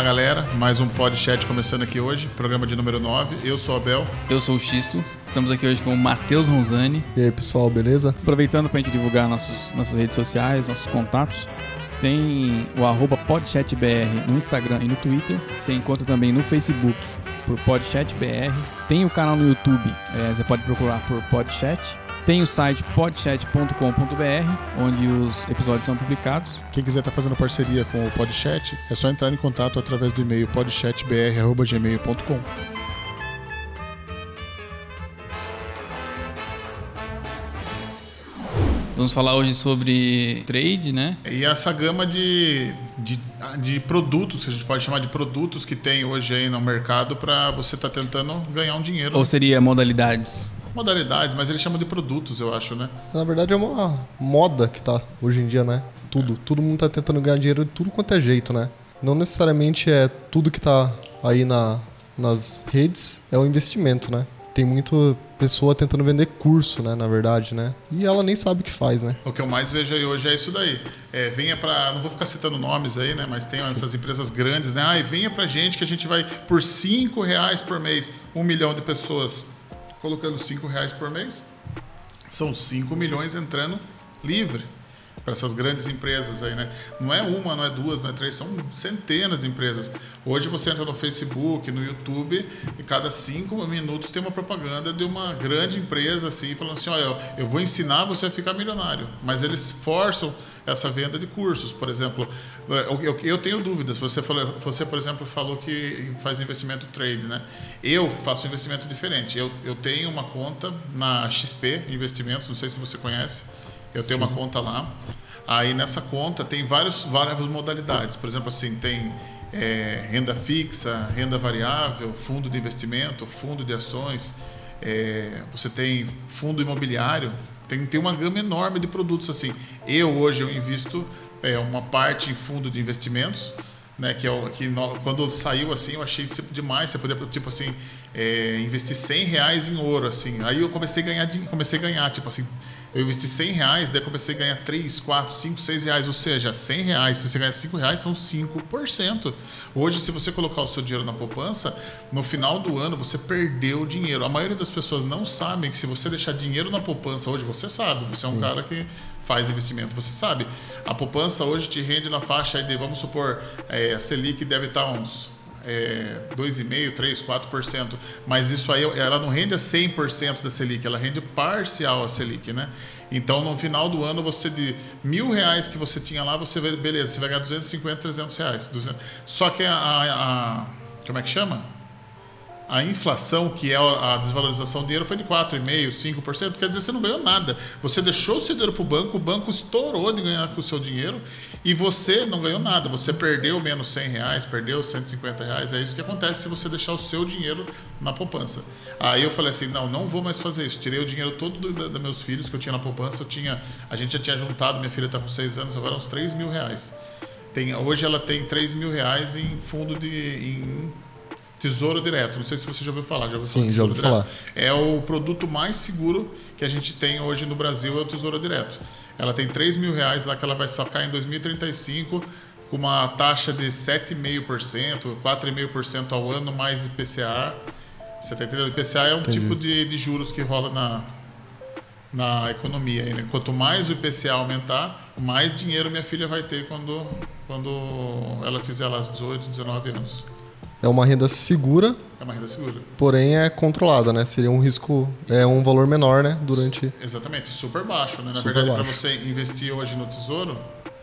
Fala galera, mais um podcast começando aqui hoje, programa de número 9. Eu sou o Abel. Eu sou o Xisto. Estamos aqui hoje com o Matheus Ronzani. E aí pessoal, beleza? Aproveitando para a gente divulgar nossos, nossas redes sociais, nossos contatos. Tem o arroba PodchatBR no Instagram e no Twitter. Você encontra também no Facebook por PodchatBR. Tem o canal no YouTube, é, você pode procurar por Podchat. Tem o site podchat.com.br, onde os episódios são publicados. Quem quiser estar tá fazendo parceria com o Podchat, é só entrar em contato através do e-mail podchatbr.gmail.com. Vamos falar hoje sobre trade, né? E essa gama de, de, de produtos, que a gente pode chamar de produtos que tem hoje aí no mercado para você estar tá tentando ganhar um dinheiro. Ou seria modalidades? Modalidades, mas eles chamam de produtos, eu acho, né? Na verdade é uma moda que tá hoje em dia, né? Tudo. É. Todo mundo tá tentando ganhar dinheiro de tudo quanto é jeito, né? Não necessariamente é tudo que tá aí na, nas redes, é o investimento, né? Tem muito pessoa tentando vender curso, né, na verdade, né? E ela nem sabe o que faz, né? O que eu mais vejo aí hoje é isso daí. É, venha para, não vou ficar citando nomes aí, né, mas tem Sim. essas empresas grandes, né? Ai, venha pra gente que a gente vai por cinco reais por mês, um milhão de pessoas colocando cinco reais por mês, são 5 milhões entrando livre para essas grandes empresas aí, né? Não é uma, não é duas, não é três, são centenas de empresas. Hoje você entra no Facebook, no YouTube, e cada cinco minutos tem uma propaganda de uma grande empresa assim, falando assim, olha, eu vou ensinar você a ficar milionário. Mas eles forçam essa venda de cursos, por exemplo. Eu, tenho dúvidas. Você, falou, você, por exemplo, falou que faz investimento trade, né? Eu faço investimento diferente. Eu, eu tenho uma conta na XP Investimentos, não sei se você conhece. Eu tenho Sim. uma conta lá. Aí nessa conta tem vários, várias modalidades. Por exemplo, assim, tem é, renda fixa, renda variável, fundo de investimento, fundo de ações. É, você tem fundo imobiliário. Tem, tem uma gama enorme de produtos assim. Eu hoje eu invisto é, uma parte em fundo de investimentos. Né, que, é o, que no, quando saiu assim, eu achei demais. Você poder, tipo assim, é, investir 100 reais em ouro, assim. Aí eu comecei a ganhar, comecei a ganhar, tipo assim, eu investi 100 reais, daí comecei a ganhar 3, 4, 5, 6 reais. Ou seja, 100 reais, se você ganhar 5 reais, são 5%. Hoje, se você colocar o seu dinheiro na poupança, no final do ano você perdeu dinheiro. A maioria das pessoas não sabem que se você deixar dinheiro na poupança, hoje você sabe, você é um Sim. cara que faz investimento, você sabe. A poupança hoje te rende na faixa de, vamos supor, é, a Selic deve estar uns é, 2,5%, 3%, 4%. Mas isso aí, ela não rende a 100% da Selic, ela rende parcial a Selic, né? Então, no final do ano, você de mil reais que você tinha lá, você vai, beleza, você vai ganhar 250, 300 reais. 200. Só que a, a, a como é que chama? A inflação, que é a desvalorização do dinheiro, foi de 4,5%, 5%, quer dizer, você não ganhou nada. Você deixou o seu dinheiro para o banco, o banco estourou de ganhar com o seu dinheiro e você não ganhou nada. Você perdeu menos 100 reais, perdeu 150 reais. É isso que acontece se você deixar o seu dinheiro na poupança. Aí eu falei assim, não, não vou mais fazer isso. Tirei o dinheiro todo dos do, meus filhos que eu tinha na poupança. Eu tinha, a gente já tinha juntado, minha filha está com 6 anos, agora uns 3 mil reais. Tem, hoje ela tem 3 mil reais em fundo de... Em, Tesouro Direto. Não sei se você já ouviu falar. Já ouviu Sim, falar já ouviu falar. É o produto mais seguro que a gente tem hoje no Brasil, é o Tesouro Direto. Ela tem 3 mil reais lá que ela vai sacar em 2035 com uma taxa de 7,5%, 4,5% ao ano, mais IPCA. Você está entendendo? IPCA é um Entendi. tipo de, de juros que rola na, na economia. Né? Quanto mais o IPCA aumentar, mais dinheiro minha filha vai ter quando, quando ela fizer lá 18, 19 anos. É uma renda segura. É uma renda segura. Porém é controlada, né? Seria um risco, é um valor menor, né? Durante. Exatamente, super baixo, né? Na super verdade, para você investir hoje no tesouro,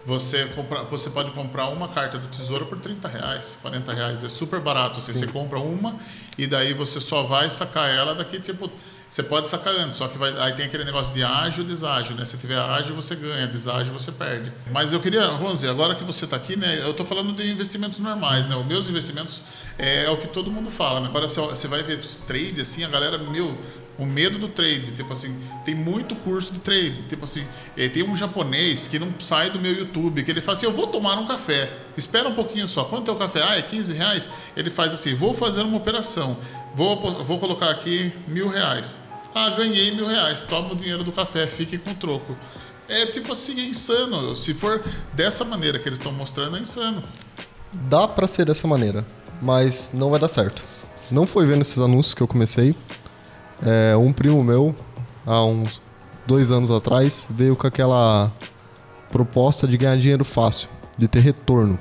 você, compra, você pode comprar uma carta do tesouro por 30 reais, 40 reais. É super barato. Assim, você compra uma e daí você só vai sacar ela daqui, tipo você pode sacar antes, só que vai, aí tem aquele negócio de ágil e deságil, né? Se tiver ágil, você ganha, deságil, você perde. Mas eu queria, Ronze, agora que você está aqui, né? Eu estou falando de investimentos normais, né? Os meus investimentos é, é o que todo mundo fala, né? Agora você vai ver os trade, assim, a galera, meu, o medo do trade, tipo assim, tem muito curso de trade, tipo assim, é, tem um japonês que não sai do meu YouTube, que ele fala assim, eu vou tomar um café, espera um pouquinho só, quanto é o café? Ah, é 15 reais? Ele faz assim, vou fazer uma operação, vou, vou colocar aqui mil reais. Ah, ganhei mil reais, toma o dinheiro do café, fique com o troco. É tipo assim, é insano. Se for dessa maneira que eles estão mostrando, é insano. dá pra ser dessa maneira, mas não vai dar certo. Não foi vendo esses anúncios que eu comecei. É, um primo meu, há uns dois anos atrás, veio com aquela proposta de ganhar dinheiro fácil, de ter retorno,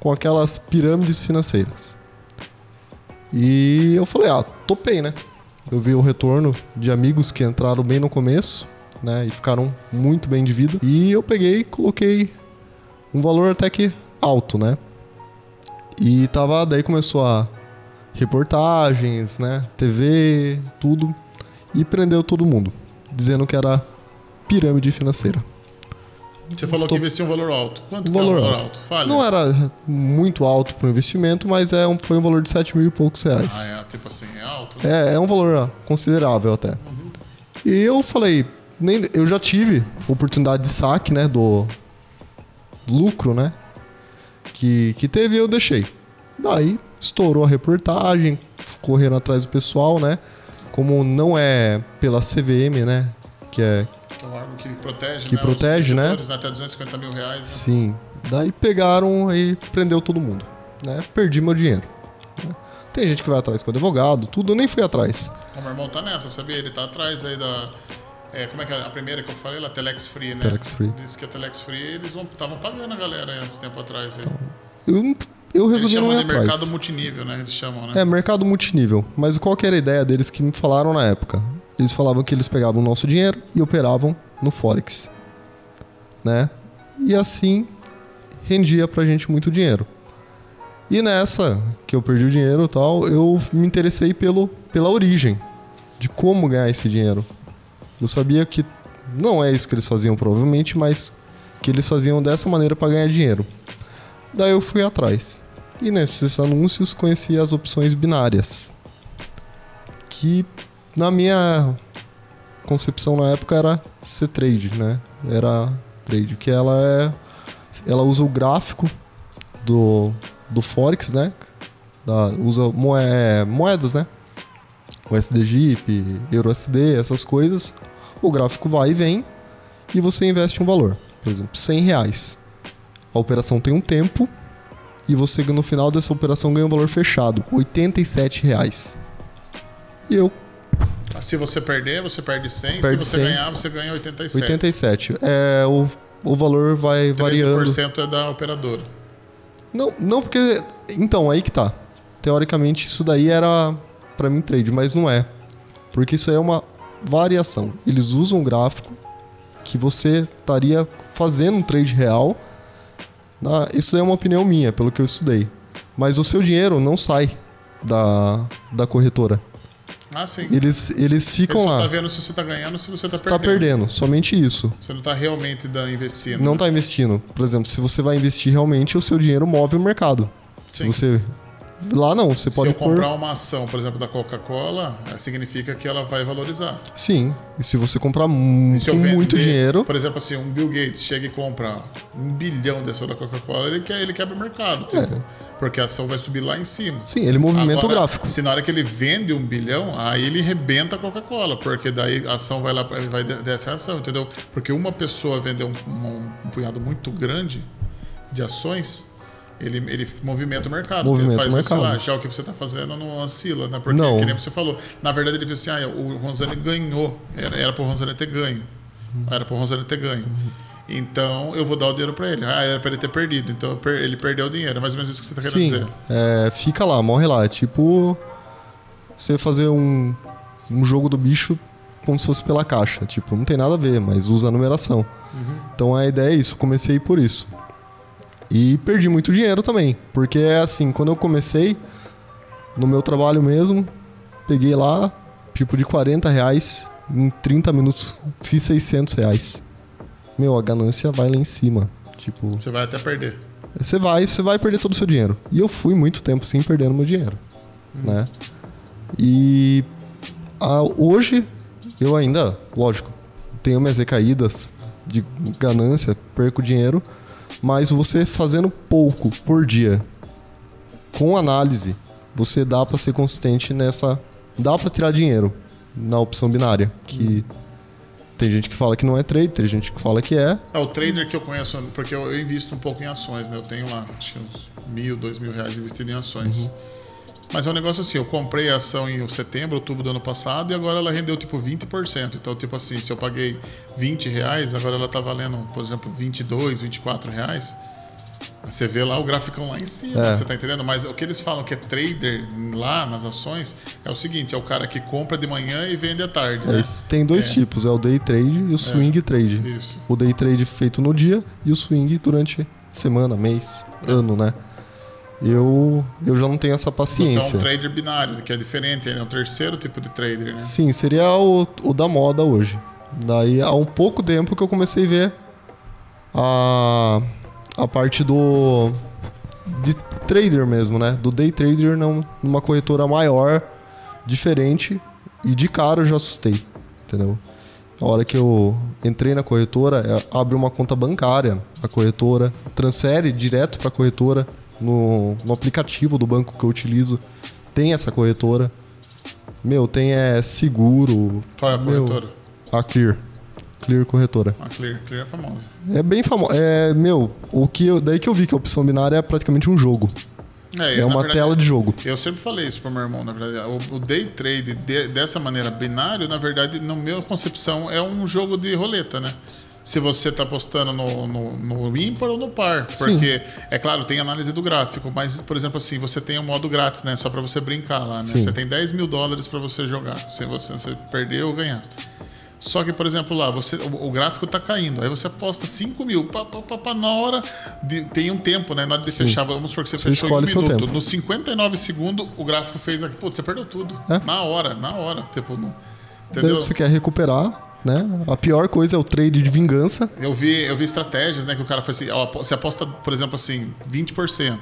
com aquelas pirâmides financeiras. E eu falei, ah, topei, né? Eu vi o retorno de amigos que entraram bem no começo, né? E ficaram muito bem de vida. E eu peguei coloquei um valor até que alto, né? E tava, daí começou a reportagens, né? TV, tudo. E prendeu todo mundo, dizendo que era pirâmide financeira. Você falou Tô- que investiu um valor alto. Quanto que Valor é um valor alto. alto? Não era muito alto para o investimento, mas é um, foi um valor de 7 mil e poucos reais. Ah, é, tipo assim, é alto? né? É, é um valor considerável até. E eu falei, nem, eu já tive oportunidade de saque, né, do lucro, né, que, que teve e eu deixei. Daí estourou a reportagem, correram atrás do pessoal, né, como não é pela CVM, né, que é, Que é um órgão que protege, Que né, protege, né? Até 250 mil reais. né? sim. Daí pegaram e prendeu todo mundo, né, perdi meu dinheiro. né. Tem gente que vai atrás com advogado, tudo, eu nem fui atrás. O meu irmão tá nessa, sabia? Ele tá atrás aí da. é, como é que é a primeira que eu falei lá? Telex Free, né? Telex Free. Diz que a Telex Free eles estavam pagando a galera aí antes tempo atrás. Aí. Eu, eu resolvi não ir de atrás. mercado multinível, né? Eles chamam, né? É, mercado multinível. Mas qual que era a ideia deles que me falaram na época? Eles falavam que eles pegavam o nosso dinheiro e operavam no Forex. Né? E assim rendia pra gente muito dinheiro. E nessa que eu perdi o dinheiro e tal, eu me interessei pelo, pela origem de como ganhar esse dinheiro. Eu sabia que não é isso que eles faziam provavelmente, mas que eles faziam dessa maneira para ganhar dinheiro. Daí eu fui atrás. E nesses anúncios conheci as opções binárias. Que na minha concepção na época era C-Trade, né? Era trade, que ela é ela usa o gráfico do do Forex, né? Da, usa moe- moedas, né? O SDGIP, EURUSD, essas coisas. O gráfico vai e vem e você investe um valor. Por exemplo, 100 reais. A operação tem um tempo e você no final dessa operação ganha um valor fechado, 87 reais. E eu, Se você perder, você perde 100. Perde se você 100. ganhar, você ganha 87. 87. É, o, o valor vai variando. 13% é da operadora. Não, não porque. Então, aí que tá. Teoricamente, isso daí era pra mim trade, mas não é. Porque isso aí é uma variação. Eles usam um gráfico que você estaria fazendo um trade real. Isso daí é uma opinião minha, pelo que eu estudei. Mas o seu dinheiro não sai da, da corretora. Ah, sim. Eles, eles ficam Ele lá. tá vendo se você tá ganhando ou se você tá Tá perdendo. perdendo, somente isso. Você não tá realmente investindo. Não tá investindo. Por exemplo, se você vai investir realmente, o seu dinheiro move o mercado. Se Sim. você. Lá não, você Se pode eu pôr. comprar uma ação, por exemplo, da Coca-Cola, eh, significa que ela vai valorizar. Sim. E se você comprar mu- Se eu vender, muito dinheiro. Por exemplo, assim, um Bill Gates chega e compra um bilhão de ação da Coca-Cola, ele, quer, ele quebra o mercado. tipo, Porque a ação vai subir lá em cima. Sim, ele movimenta Agora, o gráfico. Se na hora que ele vende um bilhão, aí ele rebenta a Coca-Cola, porque daí a ação vai lá, pra- vai desce a ação, entendeu? Porque uma pessoa vender um, um- um punhado muito grande de ações, ele, ele movimenta o mercado. Movimenta ele faz o mercado. oscilar. Já o que você está fazendo não oscila, né? Porque, Não. que nem você falou, na verdade ele disse assim, ah, o Ronzani ganhou, era, era para o Ronzani ter ganho. Era para o Ronzani ter ganho. Então eu vou dar o dinheiro para ele. Ah, era para ele ter perdido. Então ele perdeu o dinheiro. É mais ou menos isso que você está querendo Sim. dizer. É, fica lá, morre lá. É tipo. Você fazer um, um jogo do bicho como se fosse pela caixa. Tipo, não tem nada a ver, mas usa a numeração. Então a ideia é isso. Comecei por isso. E perdi muito dinheiro também. Porque é assim, quando eu comecei, no meu trabalho mesmo, peguei lá, tipo, de 40 reais, em 30 minutos fiz 600 reais. Meu, a ganância vai lá em cima. Tipo, Você vai até perder. você vai, você vai perder todo o seu dinheiro. E eu fui muito tempo assim perdendo meu dinheiro, né? E ah, hoje eu ainda, lógico, tenho minhas recaídas de ganância, perco dinheiro, mas você fazendo pouco por dia, com análise, você dá pra ser consistente nessa, dá pra tirar dinheiro na opção binária, que Tem gente que fala que não é trade, tem gente que fala que é. É o trader que eu conheço, porque eu, invisto um pouco em ações, né? Eu tenho lá, acho que uns mil, dois mil reais investido em ações. Mas é um negócio assim, eu comprei a ação em setembro, outubro do ano passado e agora ela rendeu tipo 20%. Então, tipo assim, se eu paguei 20 reais, agora ela tá valendo, por exemplo, 22, 24 reais. Você vê lá o gráfico lá em cima, É. você tá entendendo? Mas o que eles falam que é trader lá nas ações é o seguinte, é o cara que compra de manhã e vende à tarde, É né? Tem dois É. tipos, é o day trade e o swing trade. Isso. O day trade feito no dia e o swing durante semana, mês, ano, né? Eu, eu já não tenho essa Você é paciência. um trader binário, que é diferente, é o terceiro tipo de trader, né? Sim, seria o, o da moda hoje. Daí há um pouco tempo que eu comecei a ver a, a parte do de trader mesmo, né? Do day trader não, numa corretora maior, diferente e de cara eu já assustei, entendeu? A hora que eu entrei na corretora, é, abre uma conta bancária, a corretora transfere direto para a corretora no, no aplicativo do banco que eu utilizo. Tem essa corretora. Meu, tem é seguro. Qual é a Meu, corretora? A Clear. Clear corretora. A Clear, Clear é famosa. É bem famoso. É, meu, o que eu, daí que eu vi que a opção binária é praticamente um jogo. É na uma verdade, tela de jogo. Eu sempre falei isso pro meu irmão, na verdade. O, o day trade de- dessa maneira binário, na verdade, na minha concepção, é um jogo de roleta, né? Se você tá apostando no, no, no ímpar ou no par. Sim. Porque, é claro, tem análise do gráfico, mas, por exemplo, assim, você tem um modo grátis, né? Só para você brincar lá, né? Sim. Você tem 10 mil dólares para você jogar. Se você, você perder ou ganhar. Só que, por exemplo, lá, você, o, o gráfico tá caindo. Aí você aposta 5 mil. Pá, pá, pá, pá, na hora. De, tem um tempo, né? Na hora de Sim. fechar, vamos supor que você, Você fechou em um minuto. tempo. No 59 segundos, o gráfico fez aqui. Putz, você perdeu tudo. É. Na hora, na hora. Tipo, Daí entendeu? você quer recuperar, né? A pior coisa é o trade de vingança. Eu vi, eu vi estratégias, né? Que o cara foi assim, ó, você aposta, por exemplo, assim, 20%.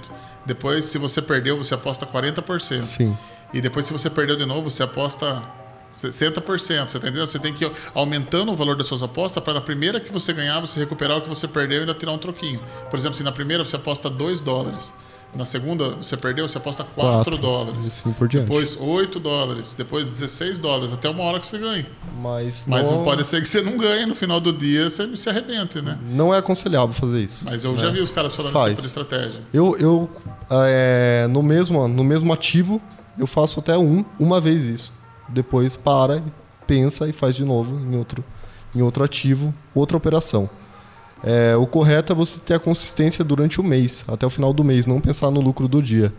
Depois, se você perdeu, você aposta 40%. Sim. E depois, se você perdeu de novo, você aposta 60%. Você tá entendendo? Você tem que ir aumentando o valor das suas apostas para na primeira que você ganhar, você recuperar o que você perdeu e ainda tirar um troquinho. Por exemplo, se na primeira você aposta 2 dólares. Na segunda, você perdeu, você aposta 4 Quatro, dólares. assim por diante. Depois 8 dólares. Depois 16 dólares. Até uma hora que você ganhe. Mas, Mas não pode ser que você não ganhe no final do dia, você se arrebente, né? Não é aconselhável fazer isso. Mas eu já vi os caras falando Faz. essa estratégia. Eu, eu é, no, mesmo, no mesmo ativo, eu faço até um, uma vez isso. Depois para, pensa e faz de novo em outro, em outro ativo, outra operação. É, o correto é você ter a consistência durante o mês, até o final do mês, não pensar no lucro do dia.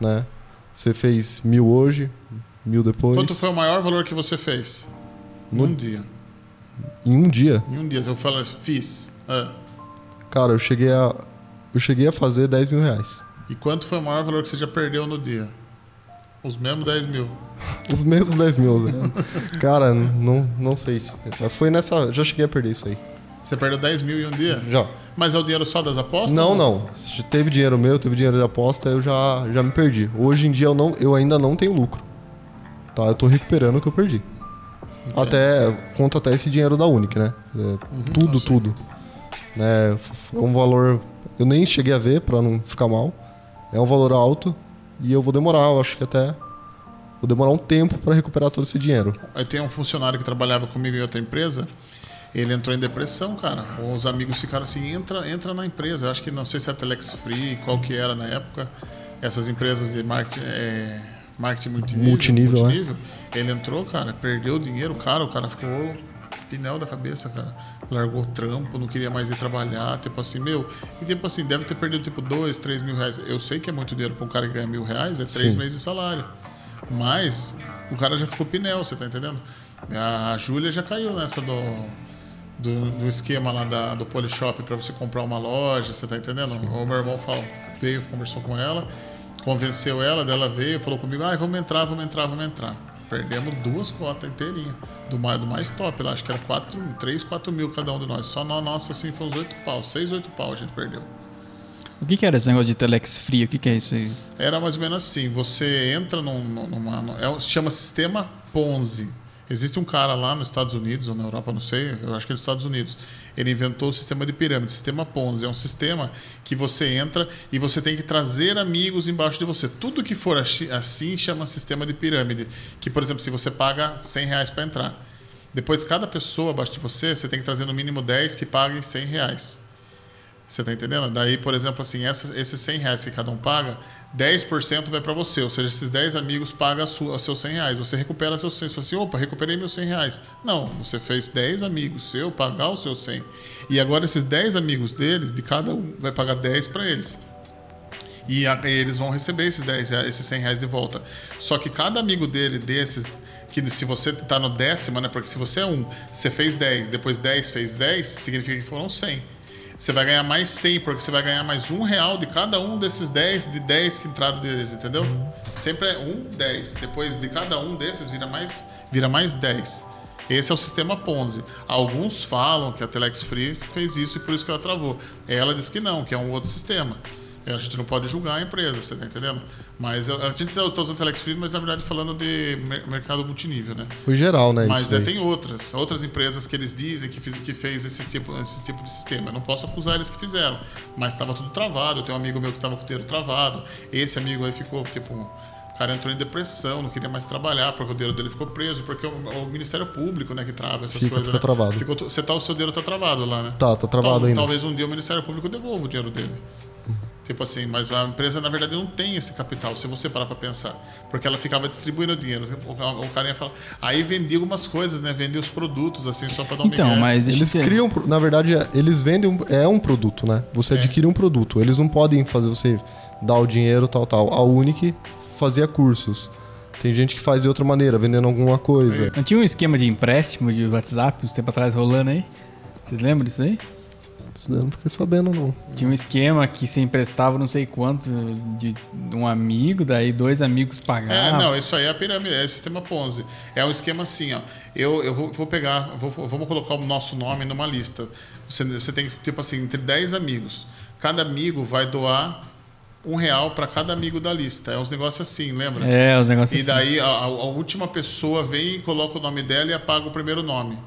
Né? Você fez mil hoje, mil depois. Quanto foi o maior valor que você fez? No- Num dia. Em um dia, Em um dia. Eu falo, fiz. É. cara, eu cheguei a, eu cheguei a fazer 10 mil reais. E quanto foi o maior valor que você já perdeu no dia? Os mesmos 10 mil. Os mesmos 10 mil. né? Cara, não, não sei. Foi nessa. Já cheguei a perder isso aí. Você perdeu 10 mil em um dia? Já. Mas é o dinheiro só das apostas? Não, não. Se teve dinheiro meu, teve dinheiro de aposta, eu já, já me perdi. Hoje em dia eu, não, eu ainda não tenho lucro. Tá? Eu tô recuperando o que eu perdi. Até. Conta até esse dinheiro da Unic, né? É, tudo, eu sei. tudo. Né? É um valor. Eu nem cheguei a ver pra não ficar mal. É um valor alto e eu vou demorar, eu acho que até. Vou demorar um tempo pra recuperar todo esse dinheiro. Eu tenho um funcionário que trabalhava comigo em outra empresa. Ele entrou em depressão, cara. Os amigos ficaram assim, entra, entra na empresa. Eu acho que não sei se era Telex Free, qual que era na época. Essas empresas de marketing, é, marketing multinível. Multinível, né? Ele entrou, cara, perdeu o dinheiro, cara. O cara ficou pinel da cabeça, cara. Largou o trampo, não queria mais ir trabalhar. Tipo assim, meu. E tipo assim, deve ter perdido tipo dois, três mil reais. Eu sei que é muito dinheiro para um cara que ganha mil reais, é três Sim. meses de salário. Mas o cara já ficou pinel, você tá entendendo? A Júlia já caiu nessa do, do, do esquema lá da, do Polishop para você comprar uma loja, você tá entendendo? O meu irmão falou, veio, conversou com ela, convenceu ela, dela veio, falou comigo, ah, vamos entrar, vamos entrar, vamos entrar. Perdemos duas cotas inteirinhas. Do mais, do mais top lá, acho que era 4, 3, 4 mil cada um de nós. Só na nossa, assim, foi uns 8 pau. 6, 8 pau a gente perdeu. O que, que era esse negócio de Telex Free? O que, que é isso aí? Era mais ou menos assim: você entra num, numa. num- É, se chama sistema Ponzi. Existe um cara lá nos Estados Unidos, ou na Europa, não sei, eu acho que é nos Estados Unidos. Ele inventou o sistema de pirâmide, sistema Ponzi. É um sistema que você entra e você tem que trazer amigos embaixo de você. Tudo que for assim chama sistema de pirâmide. Que, por exemplo, se você paga 100 reais para entrar. Depois, cada pessoa abaixo de você, você tem que trazer no mínimo 10 que paguem 100 reais. Você tá entendendo? Daí, por exemplo, assim, essas, esses 100 reais que cada um paga, 10% vai para você. Ou seja, esses 10 amigos pagam os seus 100 reais. Você recupera seus 100. Você fala assim, opa, recuperei meus 100 reais. Não, você fez 10 amigos seu pagar os seus 100. E agora esses 10 amigos deles, de cada um, vai pagar 10 para eles. E eles vão receber esses 10 reais, esses 100 reais de volta. Só que cada amigo dele, desses, que se você está no décimo, né? Porque se você é um, você fez 10, depois 10 fez 10, significa que foram 100 você vai ganhar mais 100, porque você vai ganhar mais um real de cada um desses 10, de 10 que entraram deles, entendeu? Sempre é um, 10. Depois de cada um desses vira mais, vira mais 10. Esse é o sistema Ponzi. Alguns falam que a Telex Free fez isso e por isso que ela travou. Ela diz que não, que é um outro sistema. A gente não pode julgar a empresa, você tá entendendo? Mas a gente está usando Telex Free, mas na verdade falando de mercado multinível, né? Foi geral, né? Mas é, tem outras, outras empresas que eles dizem que, fiz, que fez esse tipo, esse tipo de sistema. Eu não posso acusar eles que fizeram, mas estava tudo travado. Eu tenho um amigo meu que estava com o dinheiro travado. Esse amigo aí ficou, tipo, o cara entrou em depressão, não queria mais trabalhar, porque o dinheiro dele ficou preso, porque o, o Ministério Público, né, que trava essas Fica, coisas. Fica né? travado. Ficou, você tá, o seu dinheiro tá travado lá, né? Tá, tá travado Tal, ainda. Talvez um dia o Ministério Público devolva o dinheiro dele. Tipo assim, mas a empresa na verdade não tem esse capital, se você parar para pensar. Porque ela ficava distribuindo dinheiro. O, o cara ia falar. Aí vendia algumas coisas, né? Vendia os produtos, assim, só para dar um Então, migué. mas Eles eu- criam, na verdade, é- eles vendem um, é um produto, né? Você É. adquire um produto. Eles não podem fazer você dar o dinheiro, tal, tal. A Unique fazia cursos. Tem gente que faz de outra maneira, vendendo alguma coisa. Não tinha um esquema de empréstimo de WhatsApp uns tempo atrás rolando aí? Vocês lembram disso aí? Isso daí eu não fiquei sabendo, não. Tinha um esquema que você emprestava não sei quanto de, de um amigo, daí dois amigos É, pagavam. não, isso aí é a pirâmide, é o sistema Ponzi. É um esquema assim, ó. Eu, eu vou, vou pegar, vou- vamos colocar o nosso nome numa lista. Você, você tem, tipo assim, entre 10 amigos. Cada amigo vai doar um real para cada amigo da lista. É uns negócios assim, lembra? É, os negócios E assim. daí a, a- a última pessoa vem e coloca o nome dela e apaga o primeiro nome.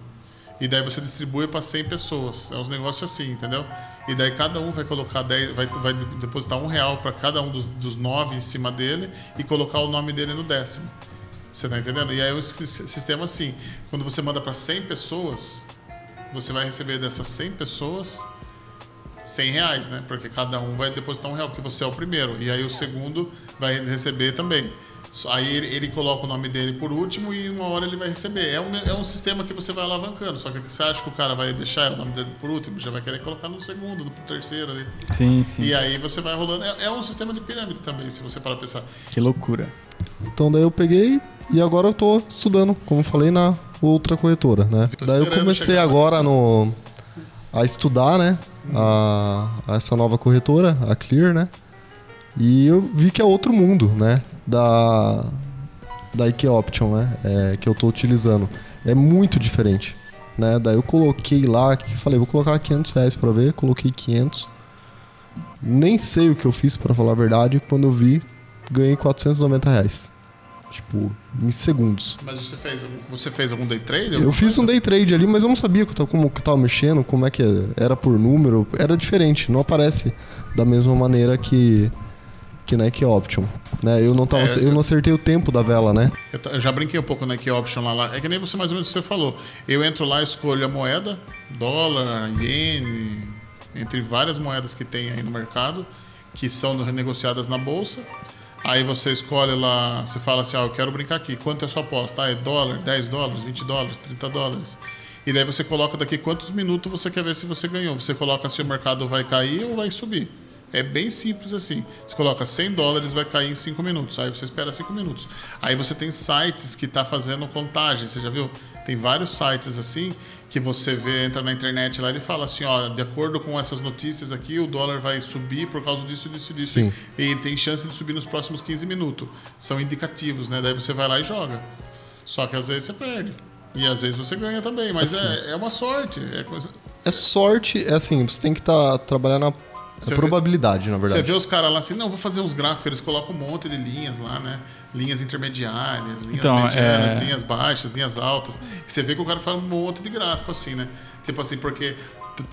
E daí você distribui para 100 pessoas. É uns negócios assim, entendeu? E daí cada um vai colocar 10, vai, vai depositar um real para cada um dos, dos nove em cima dele e colocar o nome dele no décimo. Você tá entendendo? E aí o sis- sistema assim, quando você manda para 100 pessoas, você vai receber dessas 100 pessoas 100 reais, né? Porque cada um vai depositar um real, porque você é o primeiro. E aí o segundo vai receber também. Aí ele, coloca o nome dele por último e uma hora ele vai receber. É um, é um sistema que você vai alavancando. Só que você acha que o cara vai deixar o nome dele por último, já vai querer colocar no segundo, no terceiro ali. Sim, sim. E aí você vai rolando. É, é um sistema de pirâmide também, se você parar pra pensar. Que loucura. Então daí eu peguei e agora eu tô estudando, como falei, na outra corretora, né? Tô Daí eu comecei agora no a estudar, né? A, a essa nova corretora, a Clear, né? E eu vi que é outro mundo, né? Da da IK Option, né? É, que eu tô utilizando. É muito diferente, né? Daí eu coloquei lá, que falei, vou colocar 500 reais pra ver, coloquei 500. Nem sei o que eu fiz, pra falar a verdade, quando eu vi, ganhei 490 reais. Tipo, em segundos. Mas você fez, algum- você fez algum day trade? Eu fiz um day trade ali, mas eu não sabia como que eu tava mexendo, como é que era por número. Era diferente, não aparece da mesma maneira que, que na Option. Né? Eu, não tava, É, eu não acertei o tempo da vela, né? Eu, eu já brinquei um pouco na Key Option lá, lá. É que nem você mais ou menos você falou. Eu entro lá, escolho a moeda, dólar, iene, entre várias moedas que tem aí no mercado, que são renegociadas na bolsa. Aí você escolhe lá, você fala assim, ah, eu quero brincar aqui, quanto é a sua aposta? Ah, é dólar, 10 dólares, 20 dólares, 30 dólares. E daí você coloca daqui quantos minutos você quer ver se você ganhou. Você coloca se o mercado vai cair ou vai subir. É bem simples assim. Você coloca 100 dólares, vai cair em 5 minutos. Aí você espera 5 minutos. Aí você tem sites que tá fazendo contagem, você já viu? Tem vários sites assim que você vê, entra na internet lá e ele fala assim, ó, de acordo com essas notícias aqui, o dólar vai subir por causa disso, disso, disso. Sim. E tem chance de subir nos próximos 15 minutos. São indicativos, né? Daí você vai lá e joga. Só que às vezes você perde. E às vezes você ganha também, mas Assim. é, é uma sorte. É coisa- É sorte, é assim, você tem que tá, trabalhar na, na Você vê- probabilidade, na Você verdade. vê os caras lá assim, não, vou fazer uns gráficos, eles colocam um monte de linhas lá, né? Linhas intermediárias, linhas Então, medianas, é- linhas baixas, linhas altas. E você vê que o cara faz um monte de gráfico assim, né? Tipo assim, porque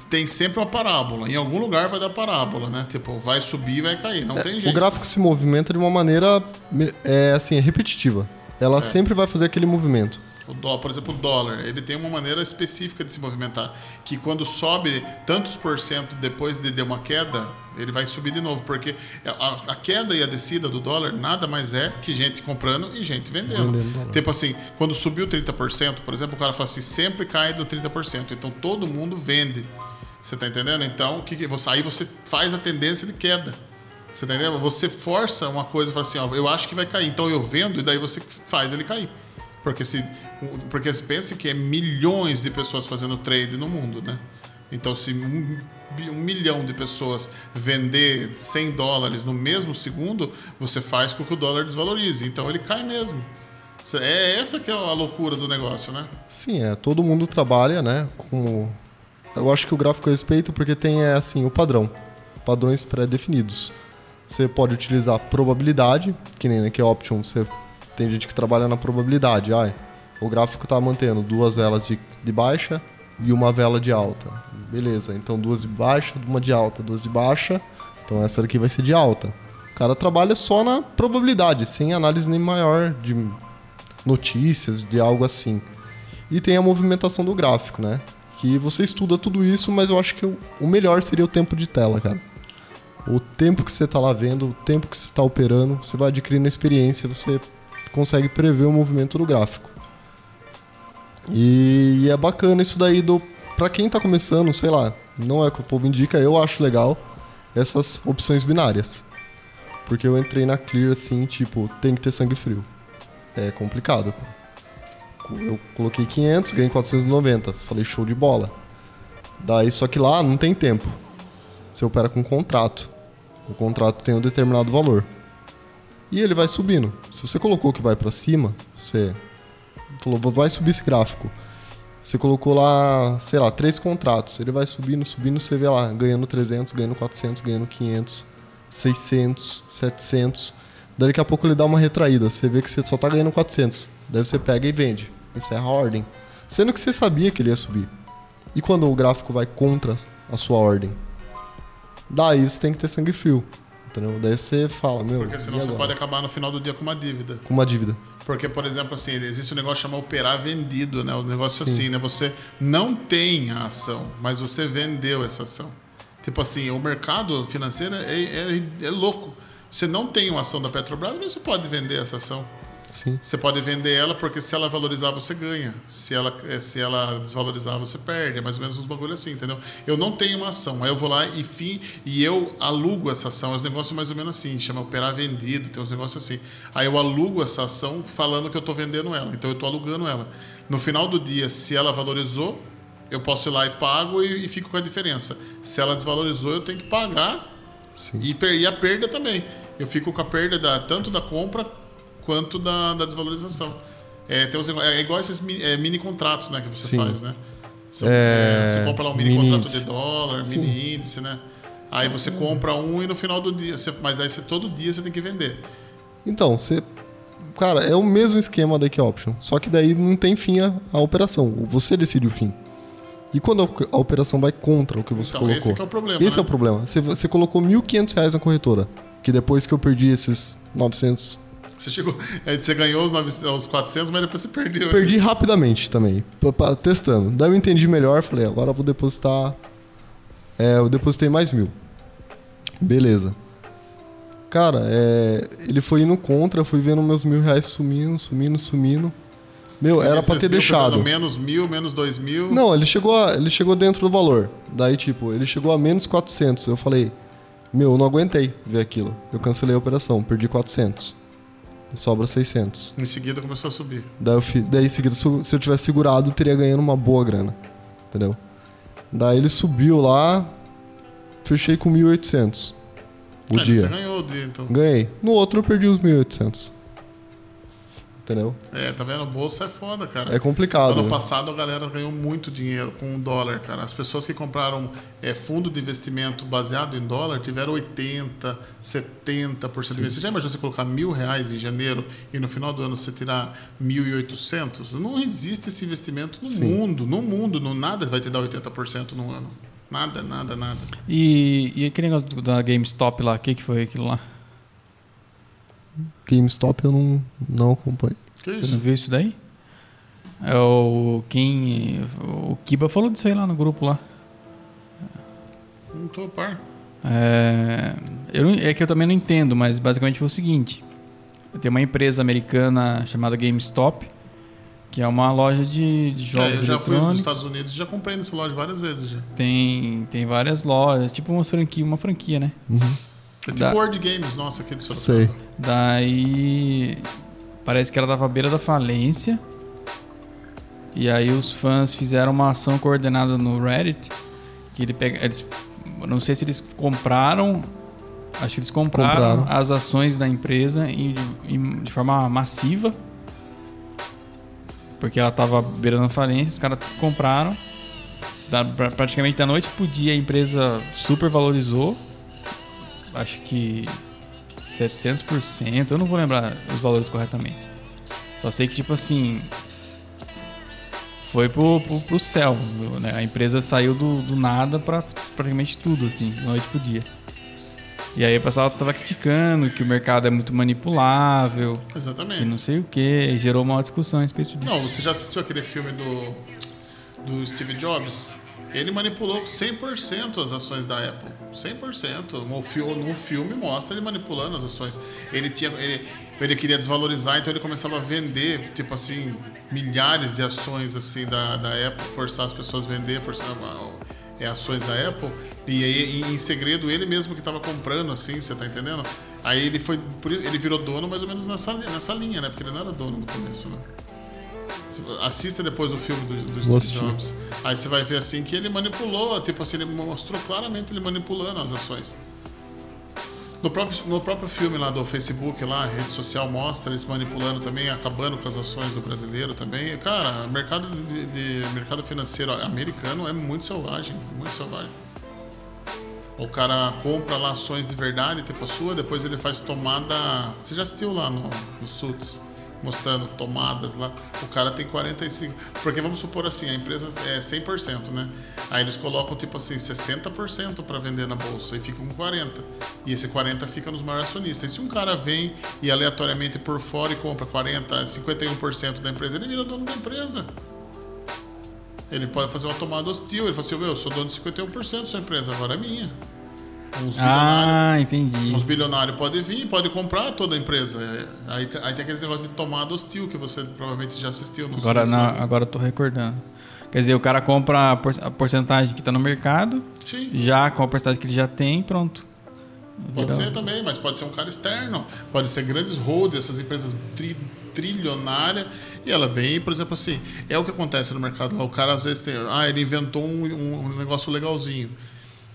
tem sempre uma parábola. Em algum lugar vai dar parábola, né? Tipo, vai subir e vai cair. Não tem O jeito. gráfico se movimenta de uma maneira, é assim, é repetitiva. Ela É. sempre vai fazer aquele movimento. O dólar, por exemplo, o dólar, ele tem uma maneira específica de se movimentar, que quando sobe tantos por cento depois de, de uma queda, ele vai subir de novo, porque a, a, queda e a descida do dólar nada mais é que gente comprando e gente vendendo. vendendo tipo assim, quando subiu 30%, por exemplo, o cara fala assim, sempre cai do 30%, então todo mundo vende. Você está entendendo? Então, o que, que você, aí você faz a tendência de queda. Você tá entendendo? Você força uma coisa e fala assim, ó, eu acho que vai cair, então eu vendo e daí você faz ele cair. Porque se porque se pense que é milhões de pessoas fazendo trade no mundo, né? Então se um, um milhão de pessoas vender 100 dólares no mesmo segundo, você faz com que o dólar desvalorize. Então ele cai mesmo. É essa que é a loucura do negócio, né? Sim, é. Todo mundo trabalha, né? Com... Eu acho que o gráfico é respeito porque tem é, assim o padrão, padrões pré-definidos. Você pode utilizar probabilidade, que nem aqui é option, você tem gente que trabalha na probabilidade. Ah, o gráfico está mantendo duas velas de, de baixa e uma vela de alta. Beleza, então duas de baixa, uma de alta, duas de baixa. Então essa daqui vai ser de alta. O cara trabalha só na probabilidade, sem análise nem maior de notícias, de algo assim. E tem a movimentação do gráfico, né? Que você estuda tudo isso, mas eu acho que o melhor seria o tempo de tela, cara o tempo que você está lá vendo, o tempo que você está operando, você vai adquirindo experiência, você consegue prever o movimento do gráfico. E, é bacana isso daí do para quem está começando, sei lá, não é o que o povo indica, eu acho legal essas opções binárias. Porque eu entrei na Clear assim, tipo, tem que ter sangue frio. É complicado. Eu coloquei 500, ganhei 490, falei show de bola. Daí só que lá não tem tempo. Você opera com contrato. O contrato tem um determinado valor. E ele vai subindo. Se você colocou que vai para cima, você falou, vai subir esse gráfico. Você colocou lá, sei lá, três contratos. Ele vai subindo, subindo, você vê lá, ganhando 300, ganhando 400, ganhando 500, 600, 700. Daqui a pouco ele dá uma retraída. Você vê que você só tá ganhando 400. Daí você pega e vende. Encerra a ordem. Sendo que você sabia que ele ia subir. E quando o gráfico vai contra a sua ordem? Daí você tem que ter sangue frio. Entendeu? Daí você fala, meu. Porque senão você pode acabar no final do dia com uma dívida. Com uma dívida. Porque, por exemplo, assim, existe um negócio chamado operar vendido, né? O negócio Sim. assim, né? Você não tem a ação, mas você vendeu essa ação. Tipo assim, o mercado financeiro é, é, é louco. Você não tem uma ação da Petrobras, mas você pode vender essa ação. Sim. Você pode vender ela porque se ela valorizar, você ganha. Se ela, eh, se ela desvalorizar, você perde. É mais ou menos uns bagulho assim, entendeu? Eu não tenho uma ação. Aí eu vou lá e, fim, e eu alugo essa ação. É um negócios mais ou menos assim, chama operar vendido, tem uns negócios assim. Aí eu alugo essa ação falando que eu estou vendendo ela. Então eu estou alugando ela. No final do dia, se ela valorizou, eu posso ir lá e pago e, e fico com a diferença. Se ela desvalorizou, eu tenho que pagar e, e a perda também. Eu fico com a perda da, tanto da compra quanto da, da desvalorização. É, tem os, é igual esses mini, é, mini contratos né, que você Sim. faz, né? Você, é, você compra lá um mini, mini contrato índice. de dólar, Sim. mini índice, né? Aí você compra um e no final do dia, você, mas aí você, todo dia você tem que vender. Então, você. Cara, é o mesmo esquema da Key Option, só que daí não tem fim a, a operação. Você decide o fim. E quando a, operação vai contra o que você então, colocou? Esse é o problema. Esse né? é o problema. Você, você colocou R$ 1.500 na corretora, que depois que eu perdi esses 900 você chegou, você ganhou os, 900, os 400, mas depois você perdeu. Perdi rapidamente também, testando. Daí eu entendi melhor, falei, agora eu vou depositar. É, eu depositei mais mil. Beleza. Cara, é, ele foi indo contra, eu fui vendo meus mil reais sumindo, sumindo, sumindo. Meu, e era pra ter deixado. Menos mil, menos dois mil. Não, ele chegou, a, ele chegou dentro do valor. Daí, tipo, ele chegou a menos 400. Eu falei, meu, eu não aguentei ver aquilo. Eu cancelei a operação, perdi 400 sobra 600. Em seguida começou a subir. Daí, eu, daí em seguida, se eu tivesse segurado, eu teria ganhando uma boa grana. Entendeu? Daí ele subiu lá, fechei com 1.800 o é, dia. Você ganhou o dia, então. Ganhei. No outro eu perdi os 1.800 entendeu? É, tá vendo? Bolsa é foda, cara. É complicado. Ano né? passado a galera ganhou muito dinheiro com o dólar, cara. As pessoas que compraram é, fundo de investimento baseado em dólar tiveram 80, 70% de Você já imaginou você colocar mil reais em janeiro e no final do ano você tirar 1.800? Não existe esse investimento no Sim. mundo. No mundo, no nada vai te dar 80% no ano. Nada, nada, nada. E, e aquele negócio da GameStop lá, o que, que foi aquilo lá? GameStop eu não, não acompanho. Que Você não viu isso daí? É o quem o Kiba falou disso aí lá no grupo lá. Não tô a par. É, eu, é que eu também não entendo, mas basicamente foi o seguinte: tem uma empresa americana chamada GameStop, que é uma loja de, de É, jogos eu já fui nos. Estados Unidos e já comprei nessa loja várias vezes já. Tem, tem várias lojas, tipo uma franquia, uma franquia, né? É tipo Da- World Games, nossa, aqui Sei. Sorocaba. Daí parece que ela tava à beira da falência. E aí os fãs fizeram uma ação coordenada no Reddit. Que ele pega, eles, não sei se eles compraram. Acho que eles compraram, Compraram. as ações da empresa em- em- de forma massiva. Porque ela tava beirando a falência, os caras compraram. Da- pra- praticamente da noite pro dia a empresa super valorizou. Acho que 700%, eu não vou lembrar os valores corretamente. Só sei que, tipo assim. Foi pro, pro, pro céu. Né? A empresa saiu do, do nada pra praticamente tudo, assim, da noite pro dia. E aí o pessoal tava criticando que o mercado é muito manipulável, que Exatamente. não sei o que, gerou uma discussão a respeito disso. Não, você já assistiu aquele filme do, do Steve Jobs? Ele manipulou 100% as ações da Apple. 100%. No, no filme mostra ele manipulando as ações. Ele, tinha, ele, ele queria desvalorizar, então ele começava a vender, tipo assim, milhares de ações assim da, da Apple, forçar as pessoas a vender, forçar é, ações da Apple. E aí, em segredo, ele mesmo que estava comprando, assim, você tá entendendo? Aí ele foi. Ele virou dono mais ou menos nessa, nessa linha, né? Porque ele não era dono no começo, né? Assista depois o filme do, do Steve assistir. Jobs. Aí você vai ver assim que ele manipulou, tipo assim, ele mostrou claramente ele manipulando as ações. No próprio, no próprio filme lá do Facebook, lá, a rede social mostra eles manipulando também, acabando com as ações do brasileiro também. Cara, mercado de, de- mercado financeiro americano é muito selvagem, muito selvagem. O cara compra lá ações de verdade, tipo a sua, depois ele faz tomada. Você já assistiu lá no, no Suits? Mostrando tomadas lá. O cara tem 45. Porque vamos supor assim, a empresa é 100%, né? Aí eles colocam tipo assim 60% para vender na bolsa e ficam com 40. E esse 40 fica nos maiores acionistas. E se um cara vem e aleatoriamente por fora e compra 40, 51% da empresa, ele vira dono da empresa. Ele pode fazer uma tomada hostil. Ele fala assim: "Meu, eu sou dono de 51% da sua empresa, agora é minha. Uns ah, entendi. Uns bilionários podem vir, podem comprar toda a empresa. É, Aí, aí tem aqueles negócios de tomada hostil que você provavelmente já assistiu no Agora, na, né? agora eu tô recordando. Quer dizer, o cara compra a por- a porcentagem que tá no mercado, Sim. já com a porcentagem que ele já tem, pronto. Pode ser também, mas pode ser um cara externo. Pode ser grandes holders, essas empresas tri, trilionárias. E ela vem, por exemplo, assim, é o que acontece no mercado lá. O cara às vezes tem. Ah, ele inventou um, um- um negócio legalzinho.